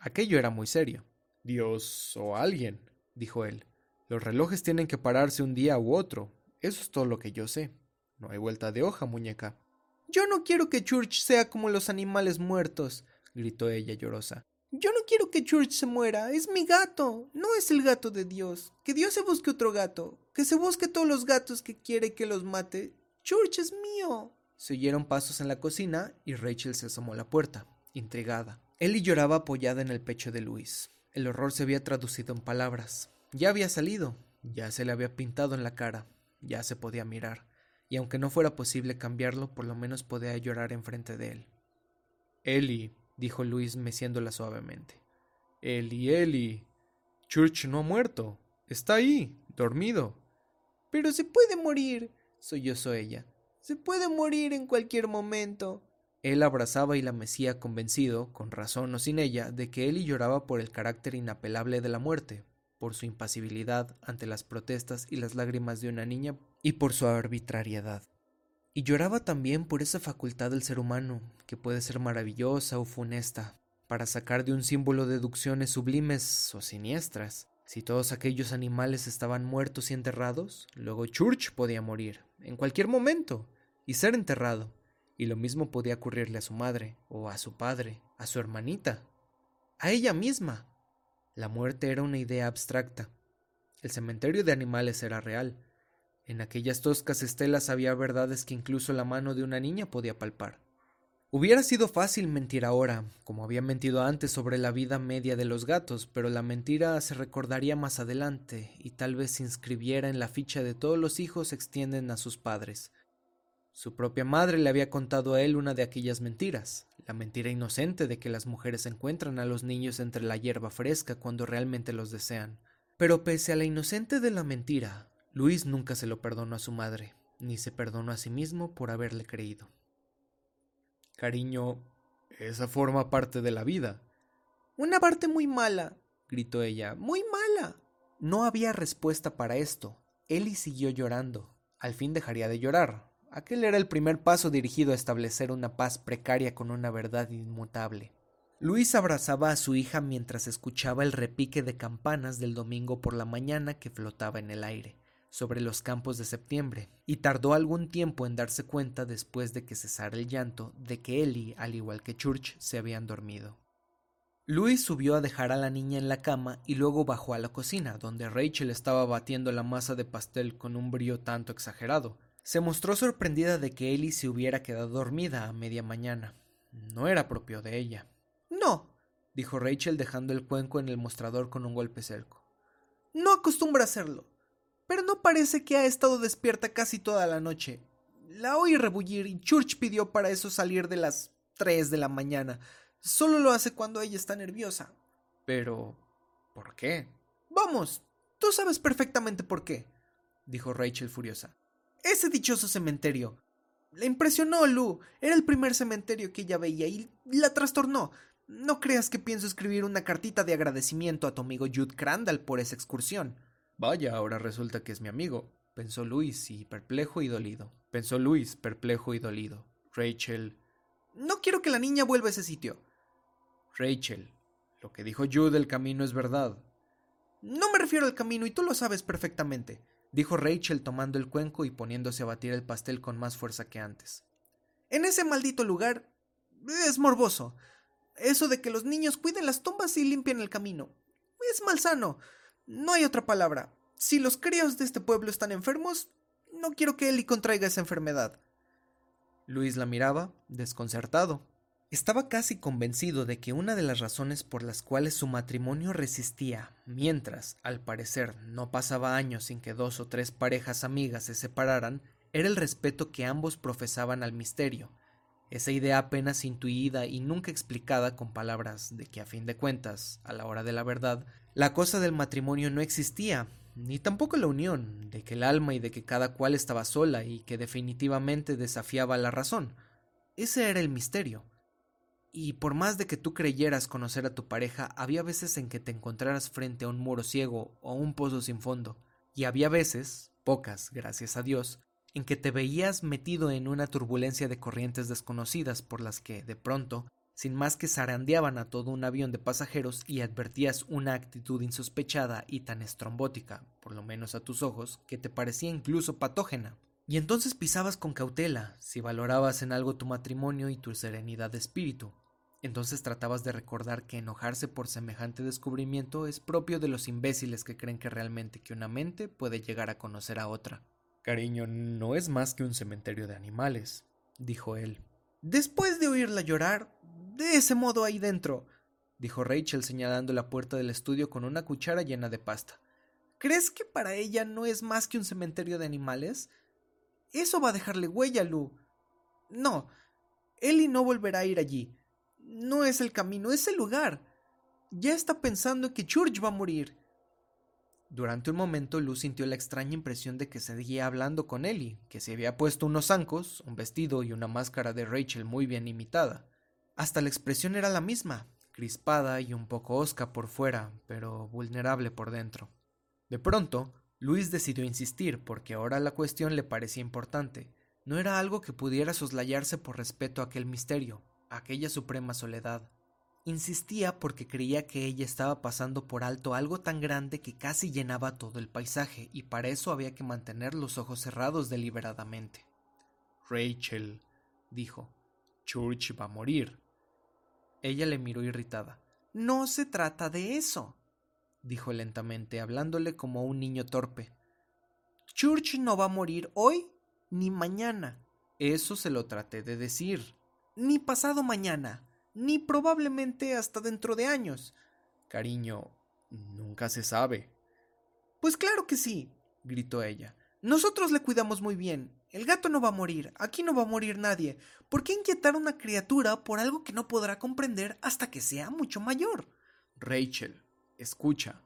Aquello era muy serio.
Dios o alguien, dijo él. Los relojes tienen que pararse un día u otro, eso es todo lo que yo sé. No hay vuelta de hoja, muñeca.
Yo no quiero que Church sea como los animales muertos, gritó ella llorosa. Yo no quiero que Church se muera. Es mi gato. No es el gato de Dios. Que Dios se busque otro gato. Que se busque todos los gatos que quiere que los mate. Church es mío.
Se oyeron pasos en la cocina y Rachel se asomó a la puerta, intrigada. Ellie lloraba apoyada en el pecho de Luis. El horror se había traducido en palabras. Ya había salido. Ya se le había pintado en la cara ya se podía mirar, y aunque no fuera posible cambiarlo, por lo menos podía llorar enfrente de él.
Eli, dijo Luis meciéndola suavemente. Eli, Eli. Church no ha muerto. Está ahí, dormido.
Pero se puede morir, sollozó ella. Se puede morir en cualquier momento.
Él abrazaba y la mecía convencido, con razón o sin ella, de que Eli lloraba por el carácter inapelable de la muerte, por su impasibilidad ante las protestas y las lágrimas de una niña y por su arbitrariedad. Y lloraba también por esa facultad del ser humano, que puede ser maravillosa o funesta, para sacar de un símbolo deducciones sublimes o siniestras. Si todos aquellos animales estaban muertos y enterrados, luego Church podía morir, en cualquier momento, y ser enterrado. Y lo mismo podía ocurrirle a su madre, o a su padre, a su hermanita, a ella misma. La muerte era una idea abstracta. El cementerio de animales era real. En aquellas toscas estelas había verdades que incluso la mano de una niña podía palpar. Hubiera sido fácil mentir ahora, como había mentido antes sobre la vida media de los gatos, pero la mentira se recordaría más adelante y tal vez se inscribiera en la ficha de todos los hijos extienden a sus padres. Su propia madre le había contado a él una de aquellas mentiras, la mentira inocente de que las mujeres encuentran a los niños entre la hierba fresca cuando realmente los desean. Pero pese a la inocente de la mentira, Luis nunca se lo perdonó a su madre, ni se perdonó a sí mismo por haberle creído.
Cariño, esa forma parte de la vida.
Una parte muy mala, gritó ella, muy mala.
No había respuesta para esto. Ellie siguió llorando. Al fin dejaría de llorar. Aquel era el primer paso dirigido a establecer una paz precaria con una verdad inmutable. Luis abrazaba a su hija mientras escuchaba el repique de campanas del domingo por la mañana que flotaba en el aire sobre los campos de septiembre, y tardó algún tiempo en darse cuenta después de que cesara el llanto de que Ellie, al igual que Church, se habían dormido. Luis subió a dejar a la niña en la cama y luego bajó a la cocina, donde Rachel estaba batiendo la masa de pastel con un brío tanto exagerado. Se mostró sorprendida de que Ellie se hubiera quedado dormida a media mañana. No era propio de ella.
No,
dijo Rachel dejando el cuenco en el mostrador con un golpe cerco.
No acostumbra hacerlo pero no parece que ha estado despierta casi toda la noche. La oí rebullir y Church pidió para eso salir de las tres de la mañana. Solo lo hace cuando ella está nerviosa.
Pero... ¿por qué?
Vamos, tú sabes perfectamente por qué,
dijo Rachel furiosa.
Ese dichoso cementerio. Le impresionó, Lu. Era el primer cementerio que ella veía y la trastornó. No creas que pienso escribir una cartita de agradecimiento a tu amigo Jude Crandall por esa excursión.
Vaya, ahora resulta que es mi amigo, pensó Luis, y perplejo y dolido. Pensó Luis, perplejo y dolido. Rachel.
No quiero que la niña vuelva a ese sitio.
Rachel. Lo que dijo Jude del camino es verdad.
No me refiero al camino y tú lo sabes perfectamente,
dijo Rachel tomando el cuenco y poniéndose a batir el pastel con más fuerza que antes.
En ese maldito lugar es morboso. Eso de que los niños cuiden las tumbas y limpien el camino. Es malsano. No hay otra palabra. Si los críos de este pueblo están enfermos, no quiero que Eli contraiga esa enfermedad.
Luis la miraba, desconcertado. Estaba casi convencido de que una de las razones por las cuales su matrimonio resistía, mientras, al parecer, no pasaba años sin que dos o tres parejas amigas se separaran, era el respeto que ambos profesaban al misterio, esa idea apenas intuida y nunca explicada con palabras de que a fin de cuentas, a la hora de la verdad, la cosa del matrimonio no existía, ni tampoco la unión, de que el alma y de que cada cual estaba sola y que definitivamente desafiaba la razón. Ese era el misterio. Y por más de que tú creyeras conocer a tu pareja, había veces en que te encontraras frente a un muro ciego o un pozo sin fondo, y había veces, pocas, gracias a Dios, en que te veías metido en una turbulencia de corrientes desconocidas por las que, de pronto, sin más que zarandeaban a todo un avión de pasajeros y advertías una actitud insospechada y tan estrombótica, por lo menos a tus ojos, que te parecía incluso patógena. Y entonces pisabas con cautela, si valorabas en algo tu matrimonio y tu serenidad de espíritu. Entonces tratabas de recordar que enojarse por semejante descubrimiento es propio de los imbéciles que creen que realmente que una mente puede llegar a conocer a otra.
Cariño, no es más que un cementerio de animales, dijo él.
Después de oírla llorar, de ese modo ahí dentro, dijo Rachel señalando la puerta del estudio con una cuchara llena de pasta. ¿Crees que para ella no es más que un cementerio de animales? Eso va a dejarle huella, Lu. No, Ellie no volverá a ir allí. No es el camino, es el lugar. Ya está pensando que Church va a morir.
Durante un momento Luz sintió la extraña impresión de que seguía hablando con Ellie, que se había puesto unos zancos, un vestido y una máscara de Rachel muy bien imitada. Hasta la expresión era la misma, crispada y un poco osca por fuera, pero vulnerable por dentro. De pronto, Luis decidió insistir porque ahora la cuestión le parecía importante. No era algo que pudiera soslayarse por respeto a aquel misterio, aquella suprema soledad. Insistía porque creía que ella estaba pasando por alto algo tan grande que casi llenaba todo el paisaje, y para eso había que mantener los ojos cerrados deliberadamente.
Rachel, dijo, Church va a morir.
Ella le miró irritada.
No se trata de eso,
dijo lentamente, hablándole como un niño torpe.
Church no va a morir hoy ni mañana.
Eso se lo traté de decir.
Ni pasado mañana ni probablemente hasta dentro de años.
Cariño, nunca se sabe.
Pues claro que sí, gritó ella. Nosotros le cuidamos muy bien. El gato no va a morir, aquí no va a morir nadie. ¿Por qué inquietar a una criatura por algo que no podrá comprender hasta que sea mucho mayor?
Rachel, escucha.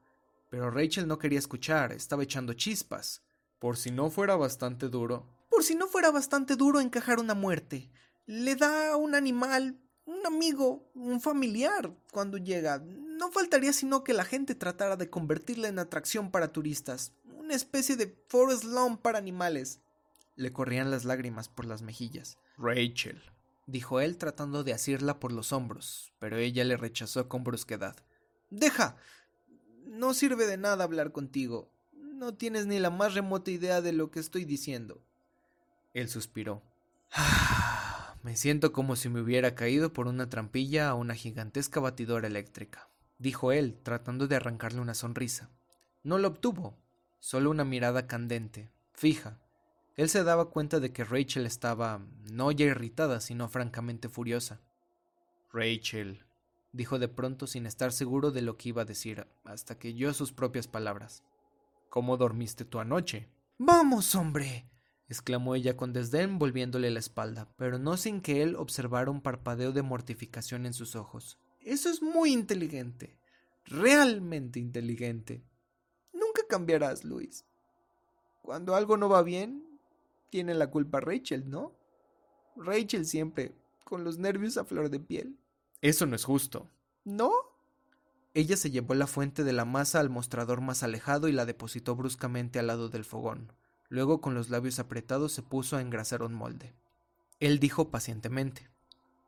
Pero Rachel no quería escuchar, estaba echando chispas.
Por si no fuera bastante duro.
Por si no fuera bastante duro encajar una muerte. Le da a un animal, un amigo, un familiar cuando llega. No faltaría sino que la gente tratara de convertirla en atracción para turistas. Una especie de Forest Lawn para animales.
Le corrían las lágrimas por las mejillas.
Rachel,
dijo él tratando de asirla por los hombros, pero ella le rechazó con brusquedad.
Deja. No sirve de nada hablar contigo. No tienes ni la más remota idea de lo que estoy diciendo.
Él suspiró. Me siento como si me hubiera caído por una trampilla a una gigantesca batidora eléctrica, dijo él, tratando de arrancarle una sonrisa. No lo obtuvo, solo una mirada candente, fija, él se daba cuenta de que Rachel estaba no ya irritada, sino francamente furiosa.
Rachel,
dijo de pronto sin estar seguro de lo que iba a decir, hasta que oyó sus propias palabras.
¿Cómo dormiste tú anoche?
Vamos, hombre.
Exclamó ella con desdén volviéndole la espalda, pero no sin que él observara un parpadeo de mortificación en sus ojos.
Eso es muy inteligente. Realmente inteligente. Nunca cambiarás, Luis. Cuando algo no va bien, tiene la culpa Rachel, ¿no? Rachel siempre, con los nervios a flor de piel.
Eso no es justo.
¿No?
Ella se llevó la fuente de la masa al mostrador más alejado y la depositó bruscamente al lado del fogón. Luego, con los labios apretados, se puso a engrasar un molde. Él dijo pacientemente: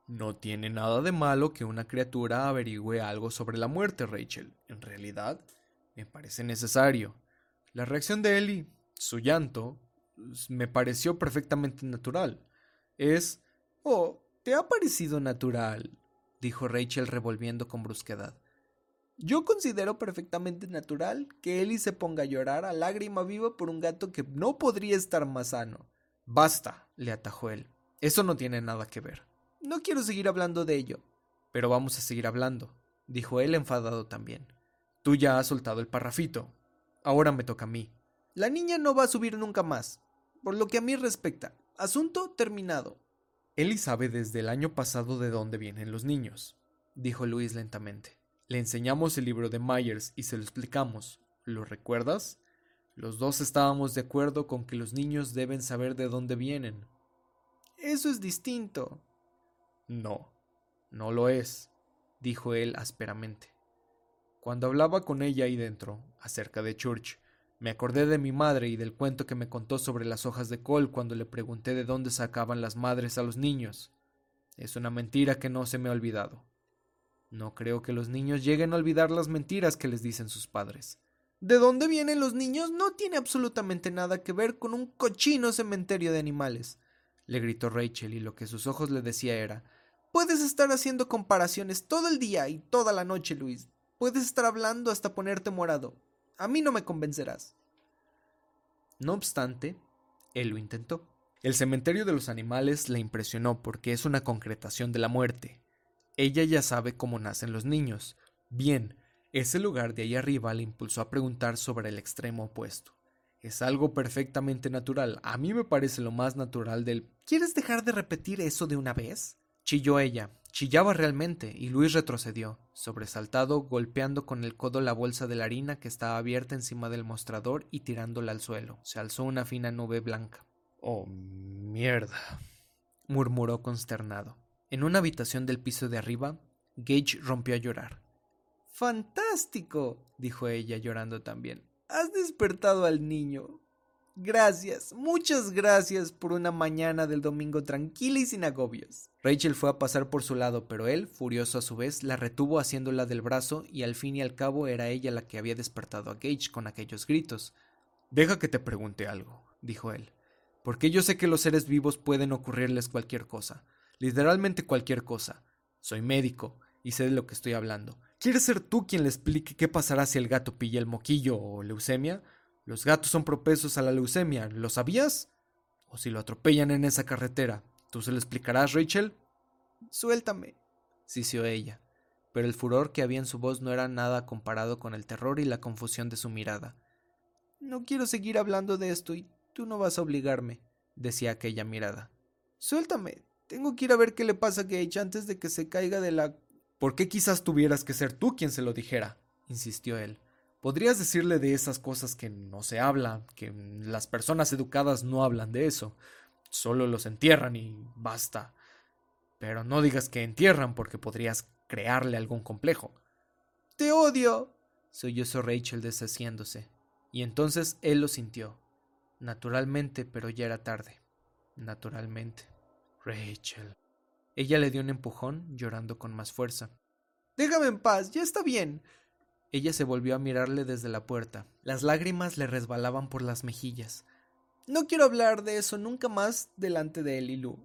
No tiene nada de malo que una criatura averigüe algo sobre la muerte, Rachel. En realidad, me parece necesario. La reacción de Ellie, su llanto, me pareció perfectamente natural. Es...
Oh, ¿te ha parecido natural?
dijo Rachel revolviendo con brusquedad.
Yo considero perfectamente natural que Ellie se ponga a llorar a lágrima viva por un gato que no podría estar más sano.
Basta, le atajó él. Eso no tiene nada que ver.
No quiero seguir hablando de ello.
Pero vamos a seguir hablando, dijo él enfadado también. Tú ya has soltado el parrafito. Ahora me toca a mí.
La niña no va a subir nunca más. Por lo que a mí respecta, asunto terminado.
Eli sabe desde el año pasado de dónde vienen los niños,
dijo Luis lentamente.
Le enseñamos el libro de Myers y se lo explicamos. ¿Lo recuerdas? Los dos estábamos de acuerdo con que los niños deben saber de dónde vienen.
Eso es distinto.
No, no lo es, dijo él ásperamente. Cuando hablaba con ella ahí dentro, acerca de Church, me acordé de mi madre y del cuento que me contó sobre las hojas de col cuando le pregunté de dónde sacaban las madres a los niños. Es una mentira que no se me ha olvidado. No creo que los niños lleguen a olvidar las mentiras que les dicen sus padres.
¿De dónde vienen los niños? No tiene absolutamente nada que ver con un cochino cementerio de animales, le gritó Rachel y lo que sus ojos le decía era Puedes estar haciendo comparaciones todo el día y toda la noche, Luis. Puedes estar hablando hasta ponerte morado. A mí no me convencerás.
No obstante, él lo intentó.
El cementerio de los animales le impresionó porque es una concretación de la muerte. Ella ya sabe cómo nacen los niños. Bien, ese lugar de ahí arriba le impulsó a preguntar sobre el extremo opuesto. Es algo perfectamente natural. A mí me parece lo más natural del...
¿Quieres dejar de repetir eso de una vez?
Chilló ella. Chillaba realmente, y Luis retrocedió, sobresaltado, golpeando con el codo la bolsa de la harina que estaba abierta encima del mostrador y tirándola al suelo. Se alzó una fina nube blanca.
Oh, mierda.
murmuró consternado. En una habitación del piso de arriba, Gage rompió a llorar.
Fantástico, dijo ella llorando también. Has despertado al niño. Gracias, muchas gracias por una mañana del domingo tranquila y sin agobios.
Rachel fue a pasar por su lado, pero él, furioso a su vez, la retuvo haciéndola del brazo y al fin y al cabo era ella la que había despertado a Gage con aquellos gritos.
Deja que te pregunte algo, dijo él, porque yo sé que los seres vivos pueden ocurrirles cualquier cosa, literalmente cualquier cosa. Soy médico y sé de lo que estoy hablando. ¿Quieres ser tú quien le explique qué pasará si el gato pilla el moquillo o leucemia? Los gatos son propensos a la leucemia, ¿lo sabías? O si lo atropellan en esa carretera, ¿tú se lo explicarás, Rachel?
Suéltame,
sisió ella, pero el furor que había en su voz no era nada comparado con el terror y la confusión de su mirada.
No quiero seguir hablando de esto y tú no vas a obligarme. decía aquella mirada. Suéltame. Tengo que ir a ver qué le pasa a Gage antes de que se caiga de la...
¿Por qué quizás tuvieras que ser tú quien se lo dijera? insistió él. Podrías decirle de esas cosas que no se habla, que las personas educadas no hablan de eso. Solo los entierran y basta. Pero no digas que entierran porque podrías crearle algún complejo.
Te odio. sollozó Rachel deshaciéndose. Y entonces él lo sintió. Naturalmente, pero ya era tarde. Naturalmente. Rachel. Ella le dio un empujón, llorando con más fuerza. Déjame en paz, ya está bien. Ella se volvió a mirarle desde la puerta. Las lágrimas le resbalaban por las mejillas. No quiero hablar de eso nunca más delante de él y Lu.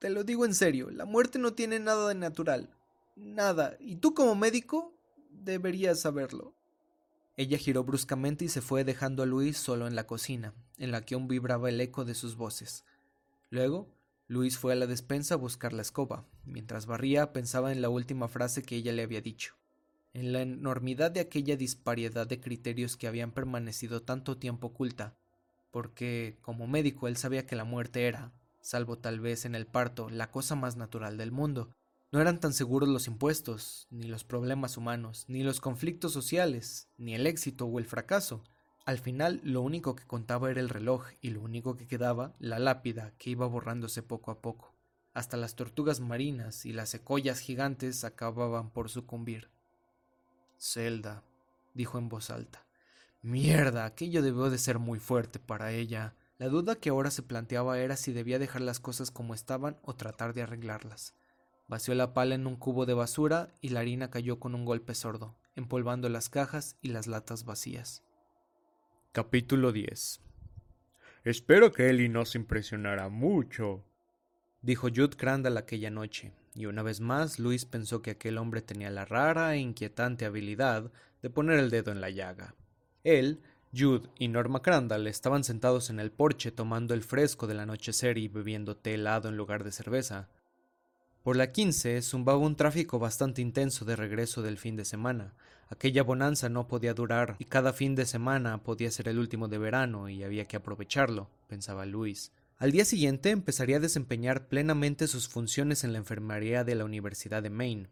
Te lo digo en serio, la muerte no tiene nada de natural. Nada. Y tú como médico deberías saberlo. Ella giró bruscamente y se fue dejando a Luis solo en la cocina, en la que aún vibraba el eco de sus voces. Luego, Luis fue a la despensa a buscar la escoba. Mientras barría, pensaba en la última frase que ella le había dicho, en la enormidad de aquella disparidad de criterios que habían permanecido tanto tiempo oculta, porque, como médico, él sabía que la muerte era, salvo tal vez en el parto, la cosa más natural del mundo. No eran tan seguros los impuestos, ni los problemas humanos, ni los conflictos sociales, ni el éxito o el fracaso. Al final lo único que contaba era el reloj y lo único que quedaba la lápida que iba borrándose poco a poco. Hasta las tortugas marinas y las secollas gigantes acababan por sucumbir. Zelda, dijo en voz alta. Mierda, aquello debió de ser muy fuerte para ella. La duda que ahora se planteaba era si debía dejar las cosas como estaban o tratar de arreglarlas. Vació la pala en un cubo de basura y la harina cayó con un golpe sordo, empolvando las cajas y las latas vacías.
Capítulo 10 Espero que Ellie no se impresionara mucho,
dijo Jude Crandall aquella noche, y una vez más Luis pensó que aquel hombre tenía la rara e inquietante habilidad de poner el dedo en la llaga. Él, Jude y Norma Crandall estaban sentados en el porche tomando el fresco del anochecer y bebiendo té helado en lugar de cerveza. Por la quince zumbaba un tráfico bastante intenso de regreso del fin de semana, Aquella bonanza no podía durar y cada fin de semana podía ser el último de verano y había que aprovecharlo, pensaba Luis. Al día siguiente empezaría a desempeñar plenamente sus funciones en la enfermería de la Universidad de Maine.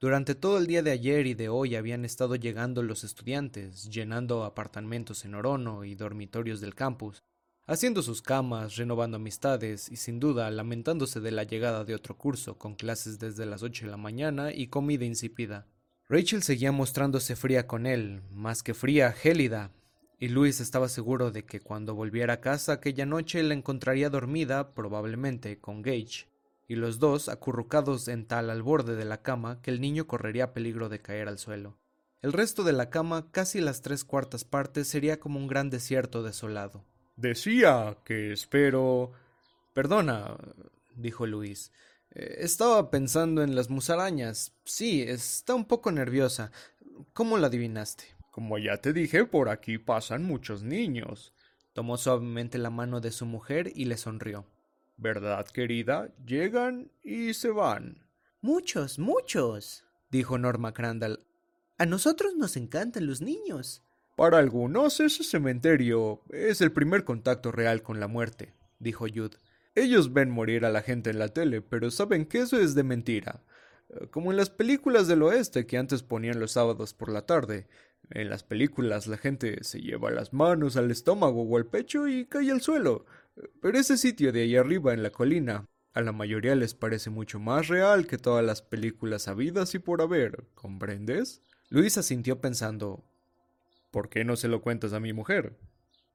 Durante todo el día de ayer y de hoy habían estado llegando los estudiantes, llenando apartamentos en Orono y dormitorios del campus, haciendo sus camas, renovando amistades y sin duda lamentándose de la llegada de otro curso con clases desde las ocho de la mañana y comida insípida. Rachel seguía mostrándose fría con él, más que fría, gélida, y Luis estaba seguro de que cuando volviera a casa aquella noche la encontraría dormida, probablemente, con Gage, y los dos acurrucados en tal al borde de la cama que el niño correría peligro de caer al suelo. El resto de la cama, casi las tres cuartas partes, sería como un gran desierto desolado.
Decía que espero.
Perdona, dijo Luis. Eh, estaba pensando en las musarañas. Sí, está un poco nerviosa. ¿Cómo la adivinaste?
Como ya te dije, por aquí pasan muchos niños.
Tomó suavemente la mano de su mujer y le sonrió.
¿Verdad, querida? Llegan y se van.
Muchos, muchos, dijo Norma Crandall. A nosotros nos encantan los niños.
Para algunos ese cementerio es el primer contacto real con la muerte, dijo Jude. Ellos ven morir a la gente en la tele, pero saben que eso es de mentira. Eh, como en las películas del oeste que antes ponían los sábados por la tarde. En las películas la gente se lleva las manos al estómago o al pecho y cae al suelo. Pero ese sitio de ahí arriba en la colina, a la mayoría les parece mucho más real que todas las películas habidas y por haber, ¿comprendes?
Luisa sintió pensando
¿Por qué no se lo cuentas a mi mujer?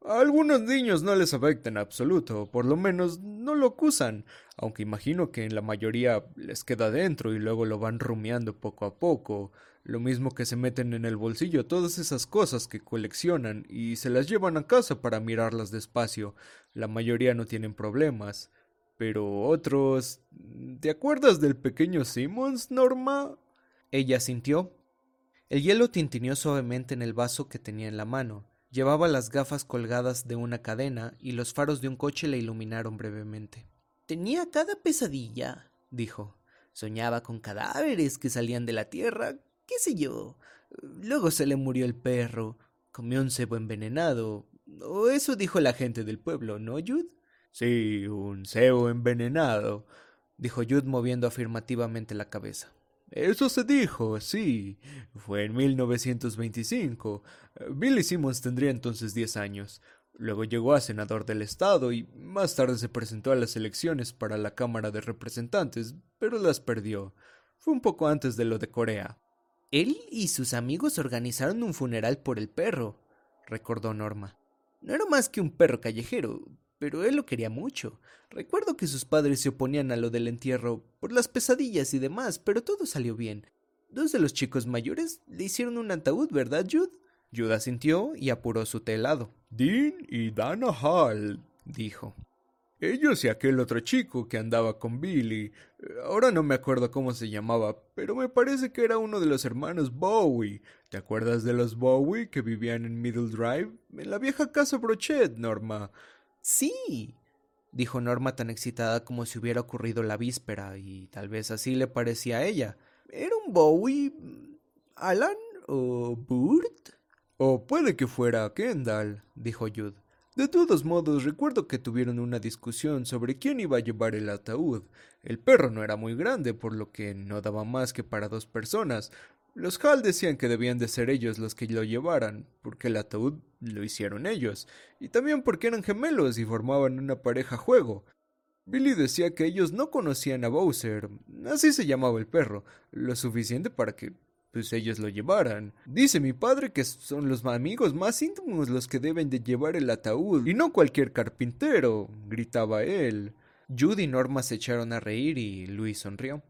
A algunos niños no les afecta en absoluto, por lo menos no lo acusan, aunque imagino que en la mayoría les queda dentro y luego lo van rumiando poco a poco, lo mismo que se meten en el bolsillo todas esas cosas que coleccionan y se las llevan a casa para mirarlas despacio. La mayoría no tienen problemas, pero otros... ¿Te acuerdas del pequeño Simmons, Norma?
Ella sintió. El hielo tintineó suavemente en el vaso que tenía en la mano Llevaba las gafas colgadas de una cadena y los faros de un coche le iluminaron brevemente. Tenía cada pesadilla, dijo. Soñaba con cadáveres que salían de la tierra, qué sé yo. Luego se le murió el perro, comió un cebo envenenado. O eso dijo la gente del pueblo, ¿no, Jude?
Sí, un cebo envenenado, dijo Jude moviendo afirmativamente la cabeza. Eso se dijo, sí. Fue en 1925. Billy Simmons tendría entonces diez años. Luego llegó a senador del estado y más tarde se presentó a las elecciones para la Cámara de Representantes, pero las perdió. Fue un poco antes de lo de Corea.
Él y sus amigos organizaron un funeral por el perro, recordó Norma. No era más que un perro callejero, pero él lo quería mucho. Recuerdo que sus padres se oponían a lo del entierro por las pesadillas y demás, pero todo salió bien. Dos de los chicos mayores le hicieron un ataúd, ¿verdad, Jude? Jude asintió y apuró su telado.
Dean y Dana Hall, dijo. Ellos y aquel otro chico que andaba con Billy. Ahora no me acuerdo cómo se llamaba, pero me parece que era uno de los hermanos Bowie. ¿Te acuerdas de los Bowie que vivían en Middle Drive? En la vieja casa Brochet, Norma.
Sí, dijo Norma tan excitada como si hubiera ocurrido la víspera, y tal vez así le parecía a ella. ¿Era un Bowie? ¿Alan o Burt?
O puede que fuera Kendall, dijo Jude. De todos modos, recuerdo que tuvieron una discusión sobre quién iba a llevar el ataúd. El perro no era muy grande, por lo que no daba más que para dos personas. Los Hall decían que debían de ser ellos los que lo llevaran, porque el ataúd lo hicieron ellos, y también porque eran gemelos y formaban una pareja juego. Billy decía que ellos no conocían a Bowser, así se llamaba el perro, lo suficiente para que pues ellos lo llevaran. Dice mi padre que son los amigos más íntimos los que deben de llevar el ataúd, y no cualquier carpintero, gritaba él.
Judy y Norma se echaron a reír y Luis sonrió.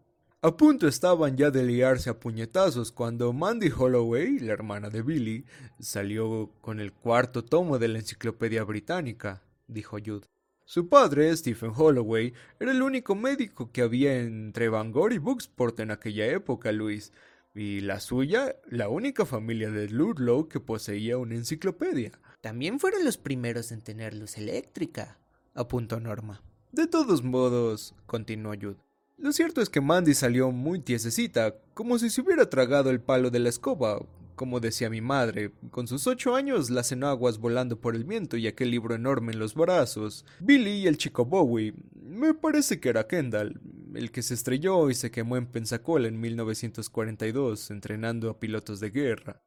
A punto estaban ya de liarse a puñetazos cuando Mandy Holloway, la hermana de Billy, salió con el cuarto tomo de la enciclopedia británica, dijo Jude. Su padre, Stephen Holloway, era el único médico que había entre Bangor y Buxport en aquella época, Luis y la suya, la única familia de Ludlow que poseía una enciclopedia.
También fueron los primeros en tener luz eléctrica, apuntó Norma.
De todos modos, continuó Jude. Lo cierto es que Mandy salió muy tiesecita, como si se hubiera tragado el palo de la escoba, como decía mi madre, con sus ocho años las enaguas volando por el viento y aquel libro enorme en los brazos. Billy y el chico Bowie, me parece que era Kendall, el que se estrelló y se quemó en Pensacola en 1942 entrenando a pilotos de guerra.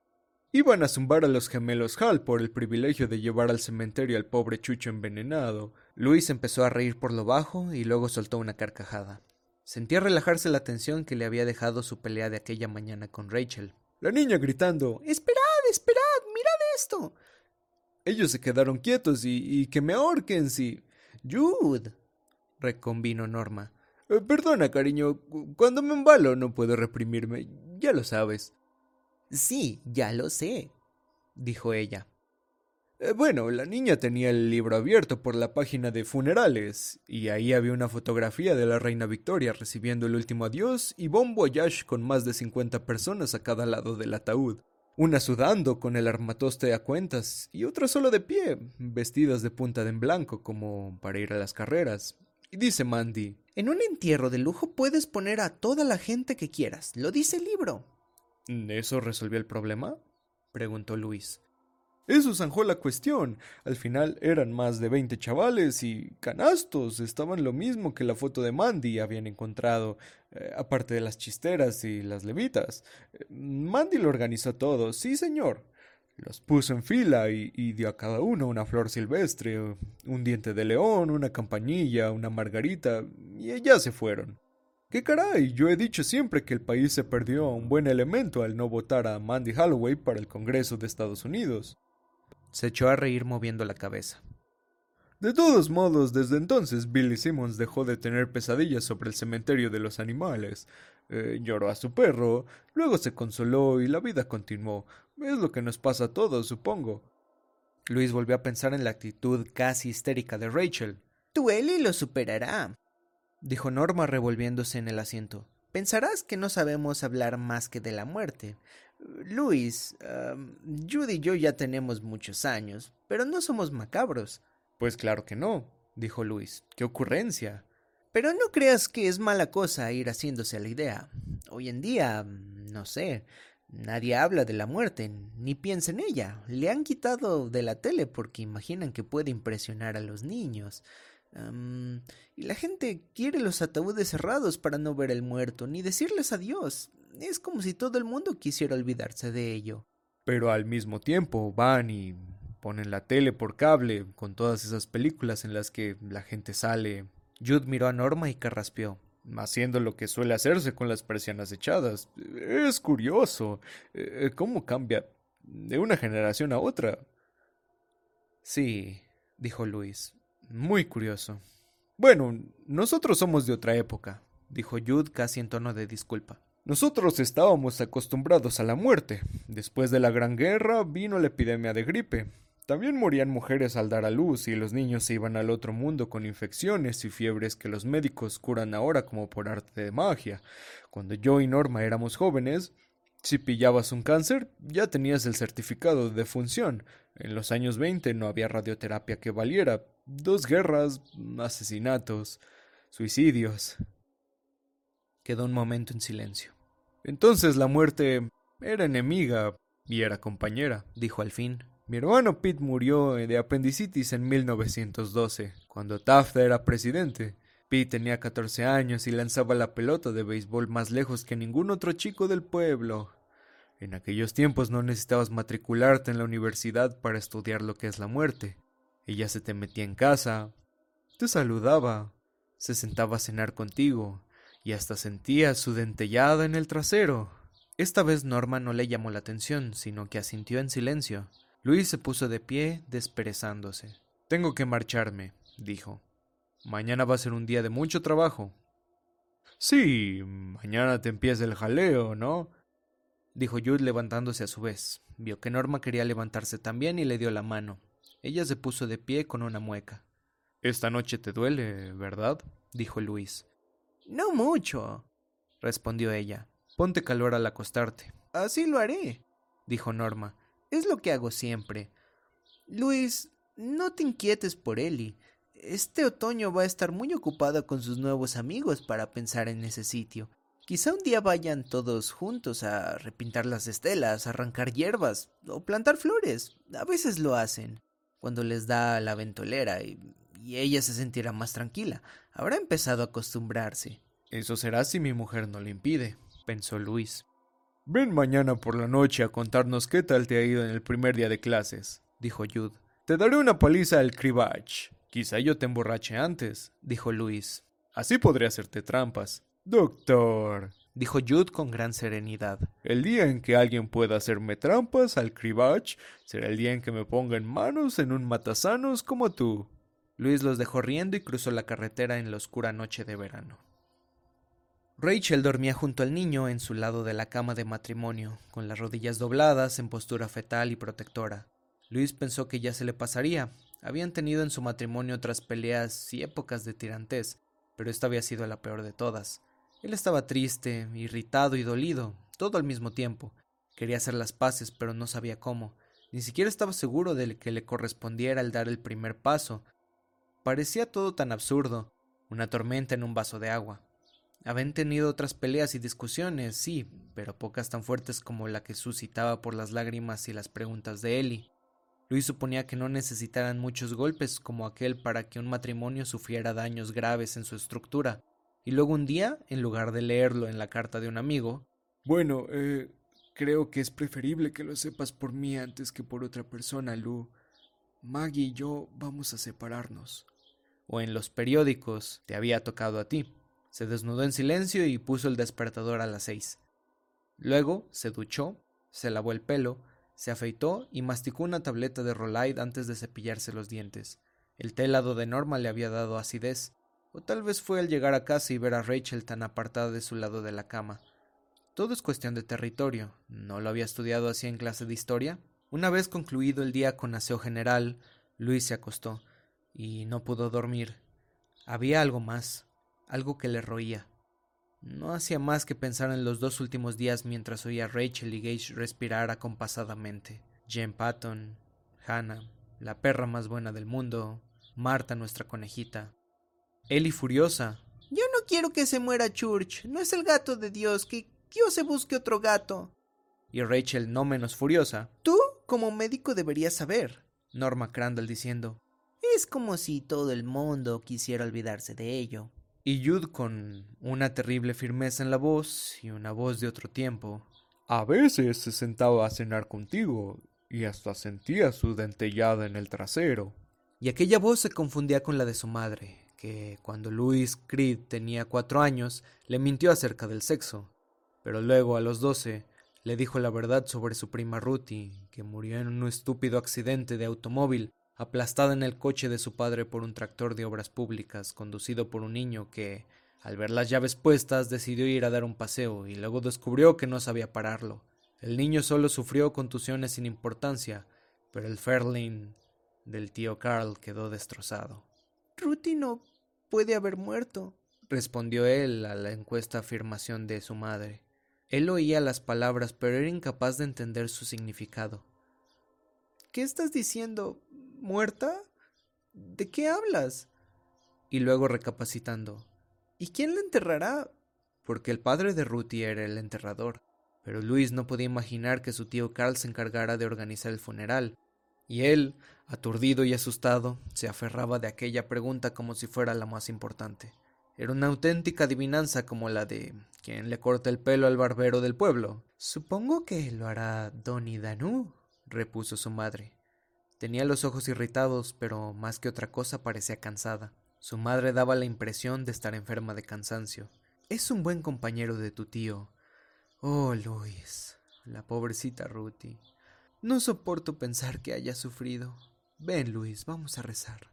Iban a zumbar a los gemelos Hall por el privilegio de llevar al cementerio al pobre Chucho envenenado.
Luis empezó a reír por lo bajo y luego soltó una carcajada. Sentía relajarse la tensión que le había dejado su pelea de aquella mañana con Rachel.
La niña gritando
Esperad, esperad, mirad esto.
Ellos se quedaron quietos y, y que me ahorquen si.
Jude. reconvino Norma.
Eh, perdona, cariño, cuando me embalo no puedo reprimirme, ya lo sabes.
Sí, ya lo sé, dijo ella.
Eh, bueno, la niña tenía el libro abierto por la página de funerales, y ahí había una fotografía de la reina Victoria recibiendo el último adiós y bon voyage con más de cincuenta personas a cada lado del ataúd. Una sudando con el armatoste a cuentas y otra solo de pie, vestidas de punta de en blanco como para ir a las carreras. Y dice Mandy,
en un entierro de lujo puedes poner a toda la gente que quieras, lo dice el libro.
¿Eso resolvió el problema? preguntó Luis. Eso zanjó la cuestión. Al final eran más de veinte chavales y canastos. Estaban lo mismo que la foto de Mandy habían encontrado, eh, aparte de las chisteras y las levitas. Mandy lo organizó todo, sí señor. Los puso en fila y, dio a cada uno una flor silvestre, un diente de león, una campanilla, una margarita, y ya se fueron. ¿Qué caray? Yo he dicho siempre que el país se perdió un buen elemento al no votar a Mandy Holloway para el Congreso de Estados Unidos.
Se echó a reír moviendo la cabeza.
De todos modos, desde entonces Billy Simmons dejó de tener pesadillas sobre el cementerio de los animales. Eh, lloró a su perro, luego se consoló y la vida continuó. Es lo que nos pasa a todos, supongo.
Luis volvió a pensar en la actitud casi histérica de Rachel. Tu Ellie lo superará, dijo Norma revolviéndose en el asiento. Pensarás que no sabemos hablar más que de la muerte. Luis, Judy y yo ya tenemos muchos años, pero no somos macabros.
Pues claro que no, dijo Luis. ¡Qué ocurrencia!
Pero no creas que es mala cosa ir haciéndose a la idea. Hoy en día, no sé, nadie habla de la muerte, ni piensa en ella. Le han quitado de la tele porque imaginan que puede impresionar a los niños. y la gente quiere los ataúdes cerrados para no ver el muerto, ni decirles adiós. Es como si todo el mundo quisiera olvidarse de ello.
Pero al mismo tiempo van y ponen la tele por cable con todas esas películas en las que la gente sale.
Jude miró a Norma y carraspeó
haciendo lo que suele hacerse con las persianas echadas. Es curioso eh, cómo cambia de una generación a otra.
Sí, dijo Luis.
Muy curioso. Bueno, nosotros somos de otra época, dijo Jude casi en tono de disculpa. Nosotros estábamos acostumbrados a la muerte. Después de la Gran Guerra vino la epidemia de gripe. También morían mujeres al dar a luz y los niños se iban al otro mundo con infecciones y fiebres que los médicos curan ahora como por arte de magia. Cuando yo y Norma éramos jóvenes, si pillabas un cáncer, ya tenías el certificado de defunción. En los años 20 no había radioterapia que valiera. Dos guerras, asesinatos, suicidios.
Quedó un momento en silencio.
Entonces la muerte era enemiga y era compañera, dijo al fin. Mi hermano Pete murió de apendicitis en 1912, cuando Taft era presidente. Pete tenía 14 años y lanzaba la pelota de béisbol más lejos que ningún otro chico del pueblo. En aquellos tiempos no necesitabas matricularte en la universidad para estudiar lo que es la muerte. Ella se te metía en casa, te saludaba, se sentaba a cenar contigo y hasta sentía su dentellada en el trasero. Esta vez Norma no le llamó la atención, sino que asintió en silencio.
Luis se puso de pie, desperezándose.
Tengo que marcharme, dijo. Mañana va a ser un día de mucho trabajo. Sí, mañana te empieza el jaleo, ¿no?
dijo Jude levantándose a su vez. Vio que Norma quería levantarse también y le dio la mano. Ella se puso de pie con una mueca.
Esta noche te duele, ¿verdad?
dijo Luis.
No mucho,
respondió ella. Ponte calor al acostarte.
Así lo haré,
dijo Norma.
Es lo que hago siempre. Luis, no te inquietes por Eli. Este otoño va a estar muy ocupada con sus nuevos amigos para pensar en ese sitio. Quizá un día vayan todos juntos a repintar las estelas, arrancar hierbas o plantar flores. A veces lo hacen, cuando les da la ventolera y, y ella se sentirá más tranquila. Habrá empezado a acostumbrarse.
Eso será si mi mujer no le impide, pensó Luis. Ven mañana por la noche a contarnos qué tal te ha ido en el primer día de clases, dijo Jude. Te daré una paliza al cribach. Quizá yo te emborrache antes, dijo Luis. Así podré hacerte trampas. Doctor,
dijo Jude con gran serenidad.
El día en que alguien pueda hacerme trampas al cribach será el día en que me ponga en manos en un matasanos como tú.
Luis los dejó riendo y cruzó la carretera en la oscura noche de verano. Rachel dormía junto al niño en su lado de la cama de matrimonio, con las rodillas dobladas en postura fetal y protectora. Luis pensó que ya se le pasaría. Habían tenido en su matrimonio otras peleas y épocas de tirantez, pero esta había sido la peor de todas. Él estaba triste, irritado y dolido, todo al mismo tiempo. Quería hacer las paces, pero no sabía cómo. Ni siquiera estaba seguro de que le correspondiera el dar el primer paso. Parecía todo tan absurdo, una tormenta en un vaso de agua. Habían tenido otras peleas y discusiones, sí, pero pocas tan fuertes como la que suscitaba por las lágrimas y las preguntas de Ellie. Luis suponía que no necesitaran muchos golpes como aquel para que un matrimonio sufriera daños graves en su estructura. Y luego un día, en lugar de leerlo en la carta de un amigo,
Bueno, eh, creo que es preferible que lo sepas por mí antes que por otra persona, Lu. Maggie y yo vamos a separarnos.
O en los periódicos, te había tocado a ti. Se desnudó en silencio y puso el despertador a las seis. Luego se duchó, se lavó el pelo, se afeitó y masticó una tableta de Rolide antes de cepillarse los dientes. El té helado de Norma le había dado acidez, o tal vez fue al llegar a casa y ver a Rachel tan apartada de su lado de la cama. Todo es cuestión de territorio. ¿No lo había estudiado así en clase de historia? Una vez concluido el día con aseo general, Luis se acostó y no pudo dormir. Había algo más algo que le roía. No hacía más que pensar en los dos últimos días mientras oía a Rachel y Gage respirar acompasadamente. Jen Patton, Hannah, la perra más buena del mundo, Marta, nuestra conejita. Ellie furiosa.
Yo no quiero que se muera Church. No es el gato de Dios. Que Dios se busque otro gato.
Y Rachel no menos furiosa.
Tú, como médico, deberías saber.
Norma Crandall diciendo.
Es como si todo el mundo quisiera olvidarse de ello.
Y Jude, con una terrible firmeza en la voz y una voz de otro tiempo,
a veces se sentaba a cenar contigo y hasta sentía su dentellada en el trasero.
Y aquella voz se confundía con la de su madre, que cuando Louis Creed tenía cuatro años le mintió acerca del sexo, pero luego a los doce le dijo la verdad sobre su prima Ruthie, que murió en un estúpido accidente de automóvil, aplastada en el coche de su padre por un tractor de obras públicas, conducido por un niño que, al ver las llaves puestas, decidió ir a dar un paseo y luego descubrió que no sabía pararlo. El niño solo sufrió contusiones sin importancia, pero el Fairlane del tío Carl quedó destrozado.
Ruthie no puede haber muerto,
respondió él a la encuesta afirmación de su madre. Él oía las palabras, pero era incapaz de entender su significado.
¿Qué estás diciendo? ¿Muerta? ¿De qué hablas?
Y luego recapacitando.
¿Y quién la enterrará?
Porque el padre de Ruthie era el enterrador pero Luis no podía imaginar que su tío Carl se encargara de organizar el funeral, y él, aturdido y asustado, se aferraba de aquella pregunta como si fuera la más importante. Era una auténtica adivinanza como la de ¿quién le corta el pelo al barbero del pueblo?
Supongo que lo hará Donny Danú,
repuso su madre. Tenía los ojos irritados, pero más que otra cosa parecía cansada. Su madre daba la impresión de estar enferma de cansancio. Es un buen compañero de tu tío,
Oh, Luis, la pobrecita Ruthie. No soporto pensar que haya sufrido. Ven, Luis, vamos a rezar.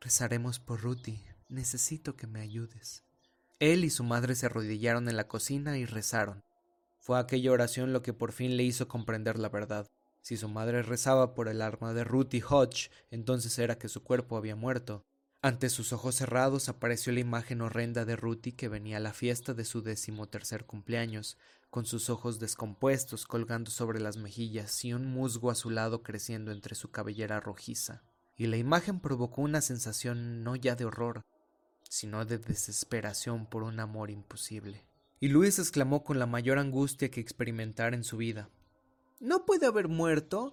Rezaremos por Ruthie. Necesito que me ayudes.
Él y su madre se arrodillaron en la cocina y rezaron. Fue aquella oración lo que por fin le hizo comprender la verdad. Si su madre rezaba por el alma de Ruthie Hodge, entonces era que su cuerpo había muerto. Ante sus ojos cerrados apareció la imagen horrenda de Ruthie que venía a la fiesta de su decimotercer cumpleaños, con sus ojos descompuestos colgando sobre las mejillas y un musgo azulado creciendo entre su cabellera rojiza. Y la imagen provocó una sensación no ya de horror, sino de desesperación por un amor imposible. Y Luis exclamó con la mayor angustia que experimentara en su vida.
No puede haber muerto.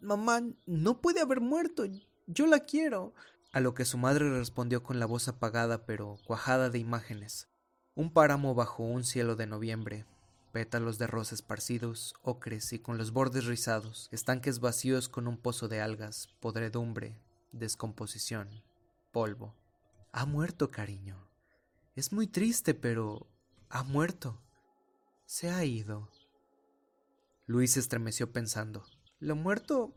Mamá, no puede haber muerto. Yo la quiero.
A lo que su madre respondió con la voz apagada pero cuajada de imágenes. Un páramo bajo un cielo de noviembre, pétalos de rosa esparcidos, ocres y con los bordes rizados, estanques vacíos con un pozo de algas, podredumbre, descomposición, polvo. Ha muerto, cariño. Es muy triste, pero ha muerto. Se ha ido. Luis se estremeció pensando.
Lo muerto,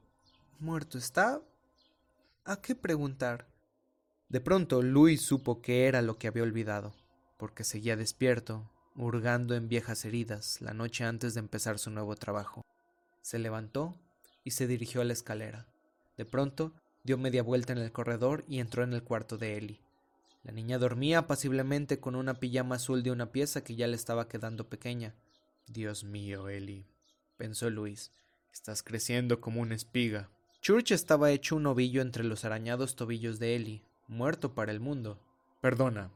muerto está. ¿A qué preguntar?
De pronto Luis supo qué era lo que había olvidado, porque seguía despierto, hurgando en viejas heridas la noche antes de empezar su nuevo trabajo. Se levantó y se dirigió a la escalera. De pronto dio media vuelta en el corredor y entró en el cuarto de Ellie. La niña dormía apaciblemente con una pijama azul de una pieza que ya le estaba quedando pequeña. Dios mío, Ellie, pensó Luis, estás creciendo como una espiga. Church estaba hecho un ovillo entre los arañados tobillos de Ellie, muerto para el mundo. Perdona,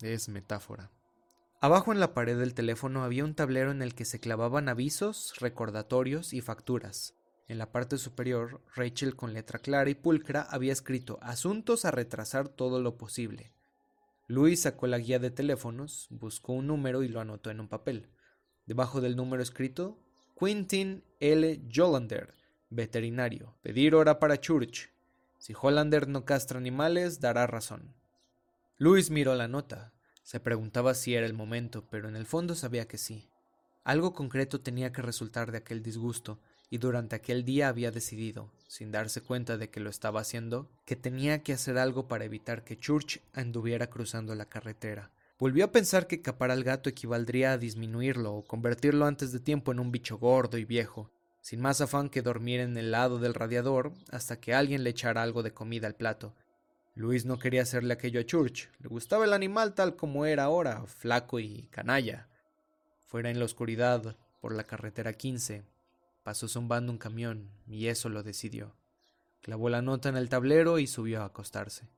es metáfora. Abajo en la pared del teléfono había un tablero en el que se clavaban avisos, recordatorios y facturas. En la parte superior, Rachel con letra clara y pulcra había escrito asuntos a retrasar todo lo posible. Luis sacó la guía de teléfonos, buscó un número y lo anotó en un papel. Debajo del número escrito, Quentin L. Jollander, veterinario. Pedir hora para Church. Si Hollander no castra animales, dará razón. Luis miró la nota. Se preguntaba si era el momento, pero en el fondo sabía que sí. Algo concreto tenía que resultar de aquel disgusto, y durante aquel día había decidido, sin darse cuenta de que lo estaba haciendo, que tenía que hacer algo para evitar que Church anduviera cruzando la carretera. Volvió a pensar que capar al gato equivaldría a disminuirlo o convertirlo antes de tiempo en un bicho gordo y viejo, sin más afán que dormir en el lado del radiador hasta que alguien le echara algo de comida al plato, Luis no quería hacerle aquello a Church. Le gustaba el animal tal como era ahora, flaco y canalla. Fuera en la oscuridad, por la carretera 15, pasó zumbando un camión, y eso lo decidió. Clavó la nota en el tablero y subió a acostarse.